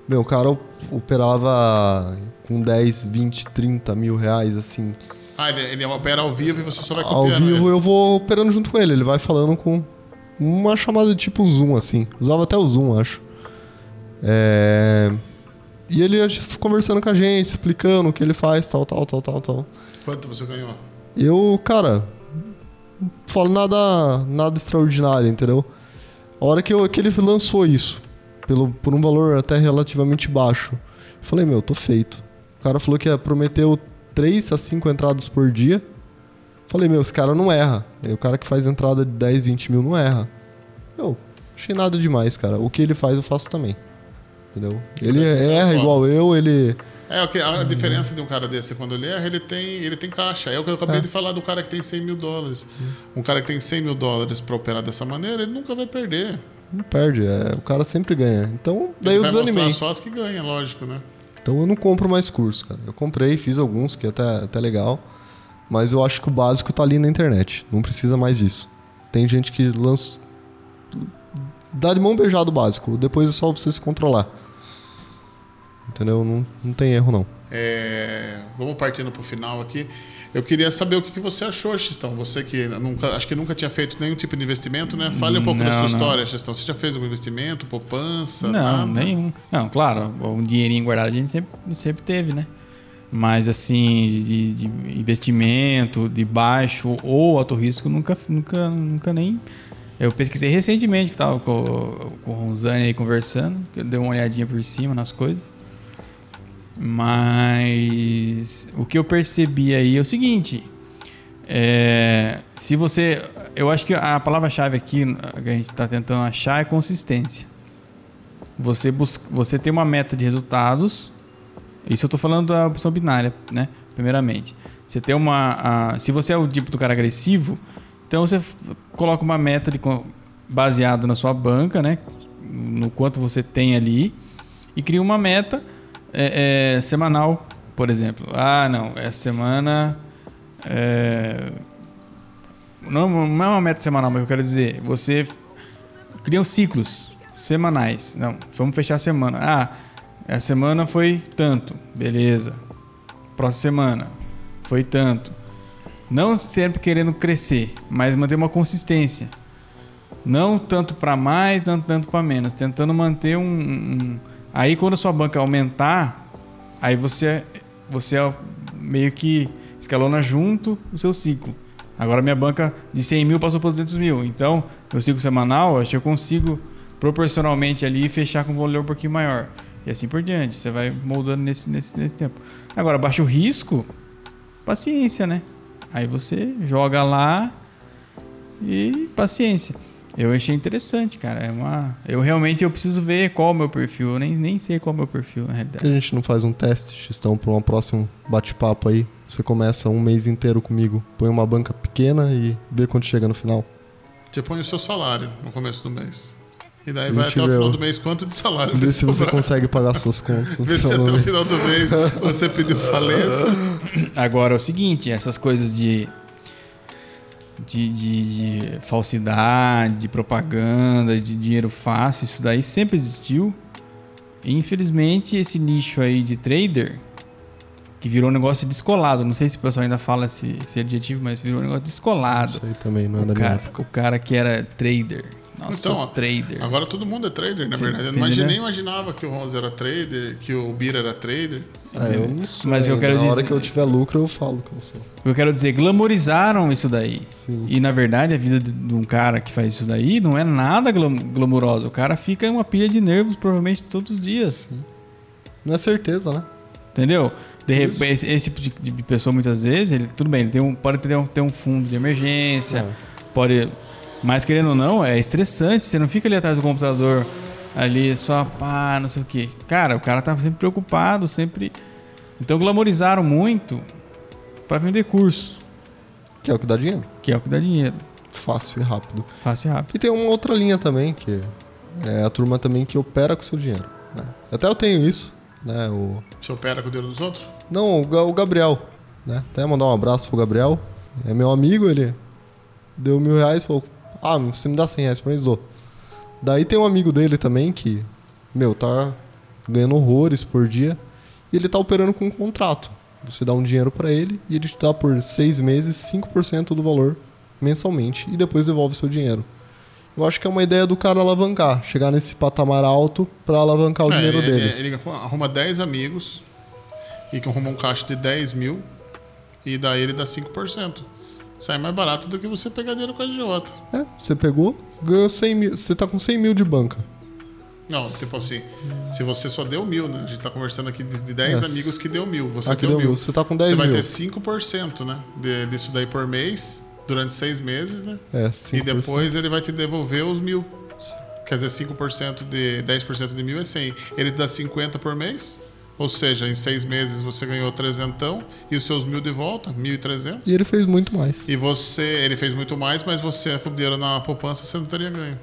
Meu, o cara op- operava com 10, 20, 30 mil reais, assim. Ah, ele, ele opera ao vivo e você só vai Ao copiando. vivo ele. eu vou operando junto com ele. Ele vai falando com uma chamada de tipo Zoom, assim. Usava até o Zoom, acho. É... E ele ia conversando com a gente, explicando o que ele faz, tal, tal, tal, tal, tal. Quanto você ganhou? Eu, cara, não falo nada, nada extraordinário, entendeu? A hora que, eu, que ele lançou isso, pelo, por um valor até relativamente baixo, eu falei, meu, tô feito. O cara falou que ia- prometeu 3 a 5 entradas por dia. Falei, meu, esse cara não erra. E o cara que faz entrada de 10, 20 mil não erra. Eu, achei nada demais, cara. O que ele faz, eu faço também. Entendeu? Ele isso é erra foda. igual eu, ele. É, o que, a diferença de um cara desse, quando ele erra, ele tem, ele tem caixa. É o que eu acabei É. de falar do cara que tem 100 mil dólares. Um cara que tem 100 mil dólares pra operar dessa maneira, ele nunca vai perder. Não perde, é, o cara sempre ganha. Então, daí ele eu vai desanimei. só as que ganham, lógico, né? Então eu não compro mais curso, cara. Eu comprei, fiz alguns, que é até, até legal. Mas eu acho que o básico tá ali na internet. Não precisa mais disso. Tem gente que lança. Dá de mão beijada o básico. Depois é só você se controlar. Entendeu? Não, não tem erro, não. É, vamos partindo pro final aqui. Eu queria saber o que, que você achou, Xistão. Você que nunca, acho que nunca tinha feito nenhum tipo de investimento, né? Fale um pouco da Não, sua não. história, Xistão. Você já fez algum investimento, poupança? Não, nada? nenhum. Não, claro, um dinheirinho guardado a gente sempre, sempre teve, né? Mas assim, de, de investimento, de baixo ou alto risco, nunca, nunca, nunca nem. Eu pesquisei recentemente, que tava com, com o Ronzani aí conversando, que eu dei uma olhadinha por cima nas coisas. Mas o que eu percebi aí é o seguinte: é, se você. Eu acho que a palavra-chave aqui que a gente está tentando achar é consistência. Você, busca, você tem uma meta de resultados. Isso eu estou falando da opção binária, né? Primeiramente. Você tem uma. a- se você é o tipo do cara agressivo, então você coloca uma meta baseada na sua banca, né? No quanto você tem ali. E cria uma meta é, é, semanal, por exemplo. Ah, não, essa semana. é, não, não é uma meta semanal, mas eu quero dizer, você criam ciclos semanais. Não, vamos fechar a semana. Ah, essa semana foi tanto, beleza. Próxima semana foi tanto. Não sempre querendo crescer, mas manter uma consistência. Não tanto para mais, não tanto para menos, tentando manter um, um- Aí quando a sua banca aumentar, aí você você meio que escalona junto o seu ciclo. Agora minha banca de 100 mil passou para 200 mil. Então, meu ciclo semanal, acho que eu consigo proporcionalmente ali fechar com um valor um pouquinho maior. E assim por diante. Você vai moldando nesse, nesse, nesse tempo. Agora, baixo risco, paciência, né? Aí você joga lá e paciência. Eu achei interessante, cara. É uma... Eu realmente eu preciso ver qual é o meu perfil. Eu nem, nem sei qual é o meu perfil, na Por realidade. que a gente não faz um teste, Xistão, para um próximo bate-papo aí? Você começa um mês inteiro comigo, põe uma banca pequena e vê quanto chega no final. Você põe o seu salário no começo do mês. E daí vai até o final do mês quanto de salário Vê se você consegue pagar suas contas. Vê se até o final do mês você pediu falência. Agora é o seguinte, essas coisas de, de, de, de falsidade, de propaganda, de dinheiro fácil, isso daí sempre existiu. E, infelizmente, esse nicho aí de trader, que virou um negócio descolado, não sei se o pessoal ainda fala esse, esse adjetivo, mas virou um negócio descolado. Isso aí também não é O cara, época. o cara que era trader. Nossa, Então, trader. Agora todo mundo é trader, na Sim, verdade. Eu sim, não imagine- né? nem imaginava que o Ronzo era trader, que o Bira era trader. Ah, eu não sei. Mas eu quero Na hora dizer- que eu tiver lucro, eu falo que eu sou. Eu quero dizer, glamorizaram isso daí. Sim. E na verdade, a vida de, de um cara que faz isso daí não é nada glam glamurosa. O cara fica em uma pilha de nervos provavelmente todos os dias. Não é certeza, né? Entendeu? De esse, esse tipo de de pessoa, muitas vezes, ele, tudo bem, ele tem um, pode ter um, ter um fundo de emergência, É. pode. Mas querendo ou não, é estressante. Você não fica ali atrás do computador, ali só pá, não sei o quê. Cara, o cara tá sempre preocupado, sempre. Então glamorizaram muito pra vender curso, Que é o que dá dinheiro. que é o que dá dinheiro. Fácil e rápido. Fácil e rápido. E tem uma outra linha também, que é a turma também que opera com o seu dinheiro. né? Até eu tenho isso, né? O... Você opera com o dinheiro dos outros? Não, o Ga- o Gabriel, né? Até mandar um abraço pro Gabriel. É meu amigo, ele deu mil reais e falou: Ah, você me dá cem reais pra mim, dou. Daí tem um amigo dele também que, meu, tá ganhando horrores por dia e ele tá operando com um contrato. Você dá um dinheiro pra ele e ele te dá por seis meses 5% do valor mensalmente e depois devolve seu dinheiro. Eu acho que é uma ideia do cara alavancar, chegar nesse patamar alto pra alavancar o É, dinheiro ele, dele. Ele arruma 10 amigos e que arruma um caixa de 10 mil e daí ele dá 5%. Sai mais barato do que você pegar dinheiro com a agiota. É, você pegou, ganhou 100 mil. Você tá com 100 mil de banca. Não, tipo assim, se você só deu mil, né? A gente tá conversando aqui de de 10 É. amigos que deu mil. Você Aqui deu, deu mil. mil. Você tá com 10 Você vai mil. ter 5%, né? De, disso daí por mês, durante seis meses, né? É, E 5%. depois ele vai te devolver os mil. Quer dizer, 5% de 10% de mil é 100. Ele te dá 50 por mês. Ou seja, em seis meses você ganhou trezentão e os seus mil de volta, 1.300. E ele fez muito mais. E você, ele fez muito mais, mas você com o dinheiro na poupança você não teria ganho.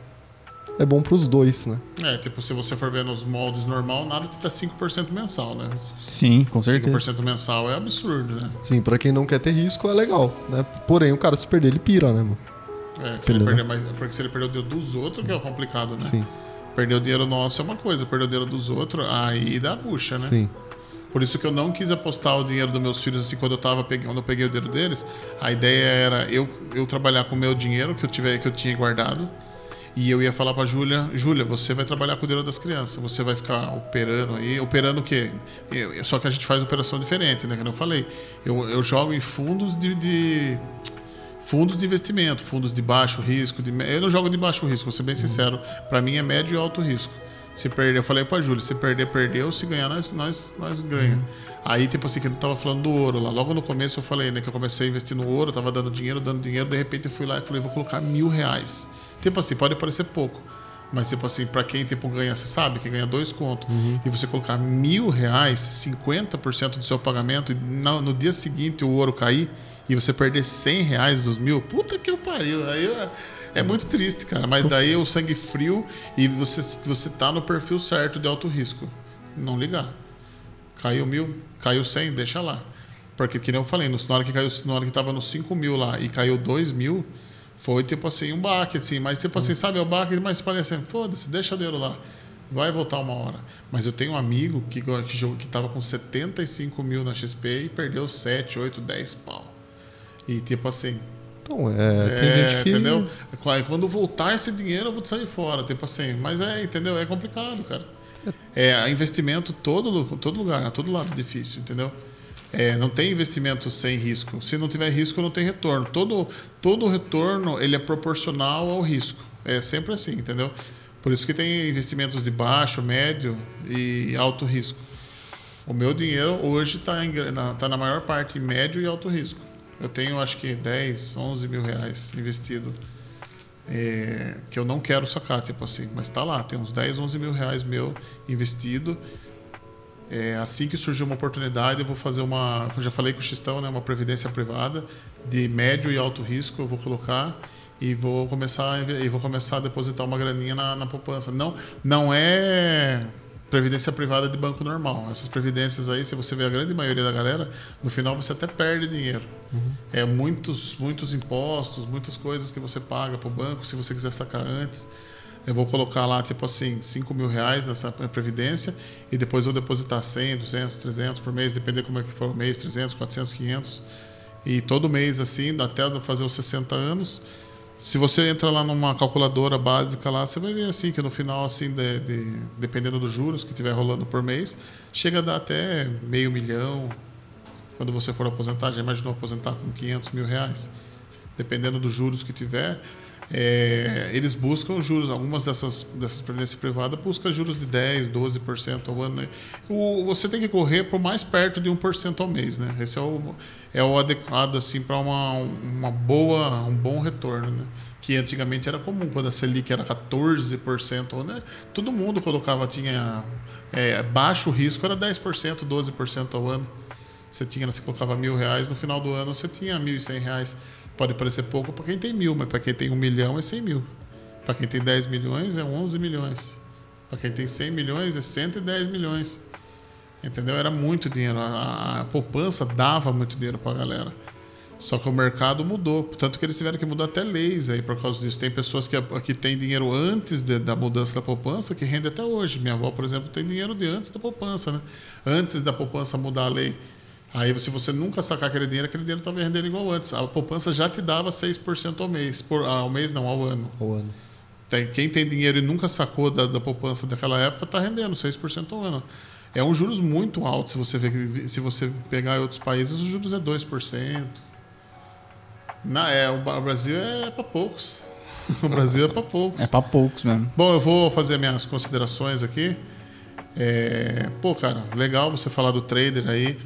É bom pros dois, né? É, tipo, se você for ver nos moldes normal, nada te dá 5% mensal, né? Sim, com certeza. 5% mensal é absurdo, né? Sim, pra quem não quer ter risco é legal, né? Porém, o cara se perder, ele pira, né, mano? É, se ele Entendeu? perder mais, porque se ele perder o dinheiro dos outros, que é o complicado, né? Sim, Perder o dinheiro nosso é uma coisa, perder o dinheiro dos outros, aí dá bucha, né? sim. Por isso que eu não quis apostar o dinheiro dos meus filhos assim quando eu tava pegando, eu peguei o dinheiro deles. A ideia era eu, eu trabalhar com o meu dinheiro que eu tiver que eu tinha guardado. E eu ia falar pra Júlia, Júlia, você vai trabalhar com o dinheiro das crianças, você vai ficar operando aí, operando o quê? Eu- só que a gente faz operação diferente, né? Que eu falei. Eu, eu jogo em fundos de, de- fundos de investimento, fundos de baixo risco. De, eu não jogo de baixo risco, vou ser bem sincero. Para mim é médio e alto risco. Se perder, eu falei pra Júlia, se perder, perdeu. Se ganhar, nós, nós, nós ganha. Aí, tipo assim, que eu tava falando do ouro lá. Logo no começo eu falei, né, que eu comecei a investir no ouro, tava dando dinheiro, dando dinheiro. De repente eu fui lá e falei, vou colocar mil reais. Tipo assim, pode parecer pouco. Mas, tipo assim, pra quem tipo, ganha, você sabe que ganha dois contos, e você colocar mil reais, 50% do seu pagamento, e no, no dia seguinte o ouro cair, e você perder 100 reais dos mil, puta que eu pariu. Aí eu- é muito triste, cara. Mas daí é o sangue frio e você, você tá no perfil certo de alto risco. Não ligar. Caiu mil, caiu 100, deixa lá. Porque, que nem eu falei, na hora que caiu, na hora que tava nos 5 mil lá e caiu 2 mil, foi tipo assim, um baque, assim. Mas tipo assim, sabe, é o baque, mas parece, foda-se, deixa o dinheiro lá. Vai voltar uma hora. Mas eu tenho um amigo que, que, que tava com 75 mil na XP e perdeu 7, 8, 10 pau. E tipo assim, Então, é, tem é, gente que. Entendeu? Quando voltar esse dinheiro, eu vou sair fora. Tipo assim, mas é, entendeu? É complicado, cara. É, investimento todo, todo lugar, todo lado é difícil, entendeu? É, não tem investimento sem risco. Se não tiver risco, não tem retorno. Todo, todo retorno ele é proporcional ao risco. É sempre assim, entendeu? Por isso que tem investimentos de baixo, médio e alto risco. O meu dinheiro hoje está na, tá na maior parte em médio e alto risco. Eu tenho acho que 10, 11 mil reais investido é, que eu não quero sacar, tipo assim, mas está lá, tem uns 10, 11 mil reais meu investido. É, assim que surgir uma oportunidade, eu vou fazer uma, já falei com o Xistão, né, uma previdência privada de médio e alto risco, eu vou colocar e vou começar e vou começar a depositar uma graninha na, na poupança. Não, não é previdência privada de banco normal. Essas previdências aí, se você vê a grande maioria da galera, no final você até perde dinheiro. Uhum. É muitos, muitos impostos, muitas coisas que você paga para o banco, se você quiser sacar antes. Eu vou colocar lá, tipo assim, 5 mil reais nessa previdência e depois vou depositar 100, 200, 300 por mês, depender como é que for o mês, 300, 400, 500. E todo mês, assim, até fazer os 60 anos, se você entra lá numa calculadora básica lá, você vai ver assim que no final, assim, de, de, dependendo dos juros que estiver rolando por mês, chega a dar até meio milhão. Quando você for aposentar, já imaginou aposentar com 500 mil reais? Dependendo dos juros que tiver, é, eles buscam juros, algumas dessas, dessas previdências privadas buscam juros de 10%, 12% ao ano. Né? O, você tem que correr por mais perto de 1% ao mês. Né? Esse é o, é o adequado assim, para uma, uma boa, um bom retorno. Né? Que antigamente era comum, quando a Selic era 14%, né? todo mundo colocava, tinha é, baixo risco, era 10%, 12% ao ano. Você tinha, você colocava mil reais, no final do ano você tinha mil e cem reais. Pode parecer pouco para quem tem mil, mas para quem tem um milhão é 100 mil. Para quem tem 10 milhões é 11 milhões. Para quem tem 100 milhões é 110 milhões. Entendeu? Era muito dinheiro. A, a poupança dava muito dinheiro para a galera. Só que o mercado mudou. Tanto que eles tiveram que mudar até leis aí por causa disso. Tem pessoas que, que têm dinheiro antes de, da mudança da poupança que rende até hoje. Minha avó, por exemplo, tem dinheiro de antes da poupança, né? Antes da poupança mudar a lei. Aí, se você nunca sacar aquele dinheiro, aquele dinheiro estava rendendo igual antes. A poupança já te dava 6% ao mês. Por, ao mês, não, ao ano. Ao ano. Tem, quem tem dinheiro e nunca sacou da, da poupança daquela época está rendendo 6% ao ano. É um juros muito alto. Se você, ver, se você pegar em outros países, os juros é 2%. Na, é, o Brasil é para poucos. O Brasil é para poucos. É para poucos mesmo. Bom, eu vou fazer minhas considerações aqui. É, pô, cara, legal você falar do trader aí.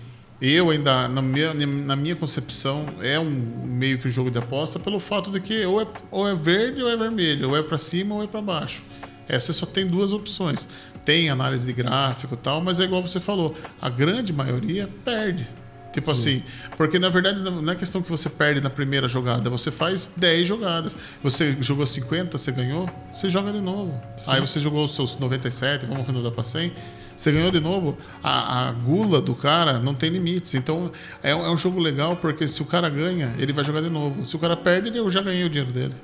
Eu ainda, na minha, na minha concepção, é um meio que um jogo de aposta pelo fato de que ou é, ou é verde ou é vermelho, ou é para cima ou é para baixo. Essa só tem duas opções. Tem análise de gráfico e tal, mas é igual você falou, a grande maioria perde. Tipo Sim. assim, porque na verdade não é questão que você perde na primeira jogada, você faz 10 jogadas. Você jogou 50, você ganhou, você joga de novo. Sim. Aí você jogou os seus 97, vamos arredondar para 100, você ganhou de novo. A, a, gula do cara não tem limites. Então é, é, um jogo legal porque se o cara ganha, ele vai jogar de novo. Se o cara perde, eu já ganhei o dinheiro dele.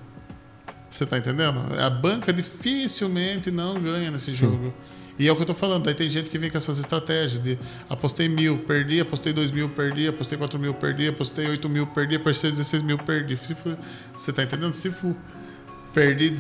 Você tá entendendo? A banca dificilmente não ganha nesse Sim. jogo. E é o que eu tô falando. Daí tem gente que vem com essas estratégias de apostei mil, perdi, apostei dois mil, perdi, apostei quatro mil, perdi, apostei oito mil, perdi, apostei 16 mil, perdi. Você tá entendendo? Se for, perdi.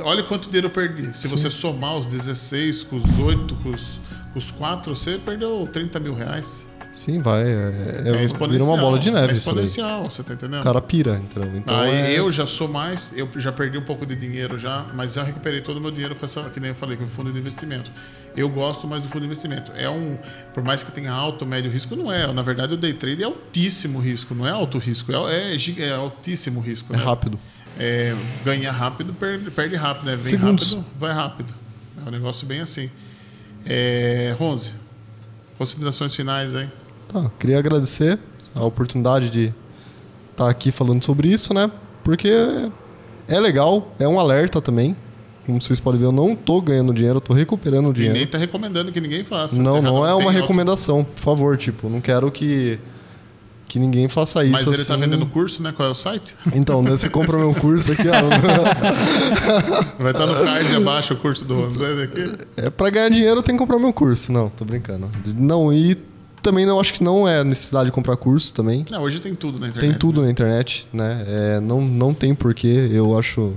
Olha quanto dinheiro eu perdi. Se Sim. você somar os 16 com os 8, com os, com os 4, você perdeu 30 mil reais. Sim, vai. É, é, é exponencial. uma bola de neve. É exponencial, você tá entendendo? O cara pira, então. então Aí é... eu já sou mais, eu já perdi um pouco de dinheiro já, mas já recuperei todo o meu dinheiro com essa, que nem eu falei, com o fundo de investimento. Eu gosto mais do fundo de investimento. É um, por mais que tenha alto, médio risco, não é. Na verdade, o day trade é altíssimo risco, não é alto risco, é, é, é altíssimo risco. É né? rápido. É, ganha rápido, perde, perde rápido, né? Vem Segundos. rápido, vai rápido. É um negócio bem assim. É, Ronze, considerações finais aí. Tá, queria agradecer a oportunidade de estar tá aqui falando sobre isso, né? Porque é legal, é um alerta também. Como vocês podem ver, eu não estou ganhando dinheiro, eu tô recuperando dinheiro. E nem está recomendando que ninguém faça. Não, não é uma recomendação, por favor, tipo, não quero que que ninguém faça isso. Mas ele está assim... vendendo curso, né? Qual é o site? Então, né, você compra meu curso aqui, ó. Vai estar tá no card abaixo o curso do Ronzé aqui. É para ganhar dinheiro tem que comprar meu curso. Não, tô brincando. Não, e também não acho que não é necessidade de comprar curso também. Não, hoje tem tudo na internet. Tem tudo né? na internet, né? É, não, não tem porquê, eu acho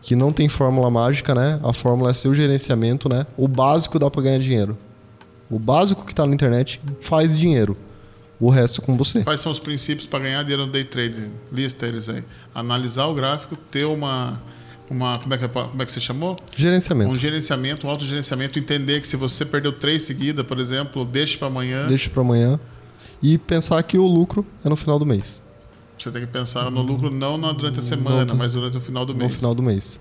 que não tem fórmula mágica, né? A fórmula é seu gerenciamento, né? O básico dá para ganhar dinheiro. O básico que está na internet faz dinheiro. O resto com você. Quais são os princípios para ganhar dinheiro no day trade? Lista eles aí. Analisar o gráfico, ter uma uma como é que como é que você chamou? Gerenciamento. Um gerenciamento, um autogerenciamento, entender que se você perdeu três seguidas, por exemplo, deixe para amanhã. Deixe para amanhã e pensar que o lucro é no final do mês. Você tem que pensar no lucro não durante a semana, Não, mas durante o final do no mês. final do mês.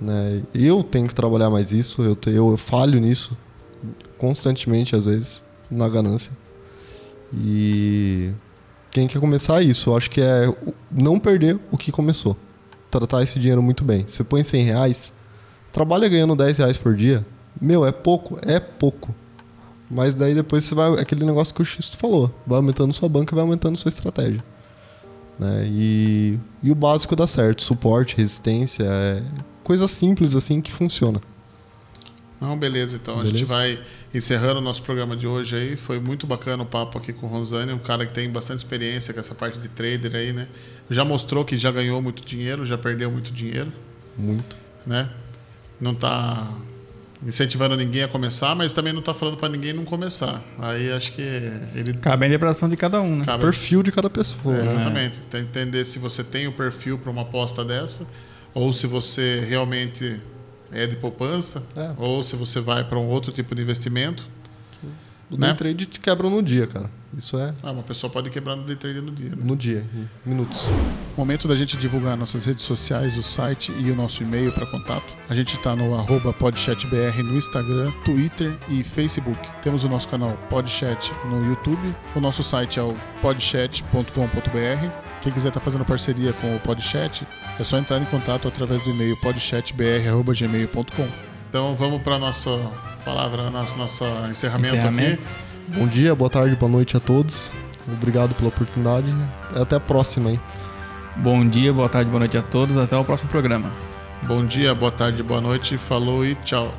Né? Eu tenho que trabalhar mais isso, eu, te- eu falho nisso constantemente, às vezes, na ganância. E quem quer começar é isso, eu acho que é não perder o que começou. Tratar esse dinheiro muito bem. Você põe 100 reais, trabalha ganhando 10 reais por dia, meu, é pouco, é pouco. Mas daí depois você vai. Aquele negócio que o Xisto falou. Vai aumentando sua banca, vai aumentando sua estratégia. Né? E, e o básico dá certo. Suporte, resistência, é coisa simples assim que funciona. Não, beleza, então a gente Beleza. vai encerrando o nosso programa de hoje aí. Foi muito bacana o papo aqui com o Rosane, um cara que tem bastante experiência com essa parte de trader aí, né? Já mostrou que já ganhou muito dinheiro, já perdeu muito dinheiro, Muito. né? Não tá incentivando ninguém a começar, mas também não tá falando para ninguém não começar. Aí acho que ele Cabe a interpretação de cada um, né? cabe- Perfil de cada pessoa. É, né? exatamente. Tem que entender se você tem o perfil para uma aposta dessa, ou se você realmente é de poupança, É. ou se você vai para um outro tipo de investimento. O Né? day trade te quebra no dia, cara. Isso é Ah, uma pessoa pode quebrar no day trade no dia. Né? no dia, em minutos. Momento da gente divulgar nossas redes sociais, o site e o nosso e-mail para contato. A gente está no arroba podchatbr no Instagram, Twitter e Facebook. Temos o nosso canal Podchat no YouTube. O nosso site é o podchat.com.br. Quem quiser estar fazendo parceria com o Podchat, é só entrar em contato através do e-mail podchatbr.gmail.com. Então vamos para a nossa palavra, nosso, nosso encerramento, Encerramento. aqui. Bom dia, boa tarde, boa noite a todos. Obrigado pela oportunidade. Até a próxima, hein? Bom dia, boa tarde, boa noite a todos. Até o próximo programa. Bom dia, boa tarde, boa noite, falou e tchau.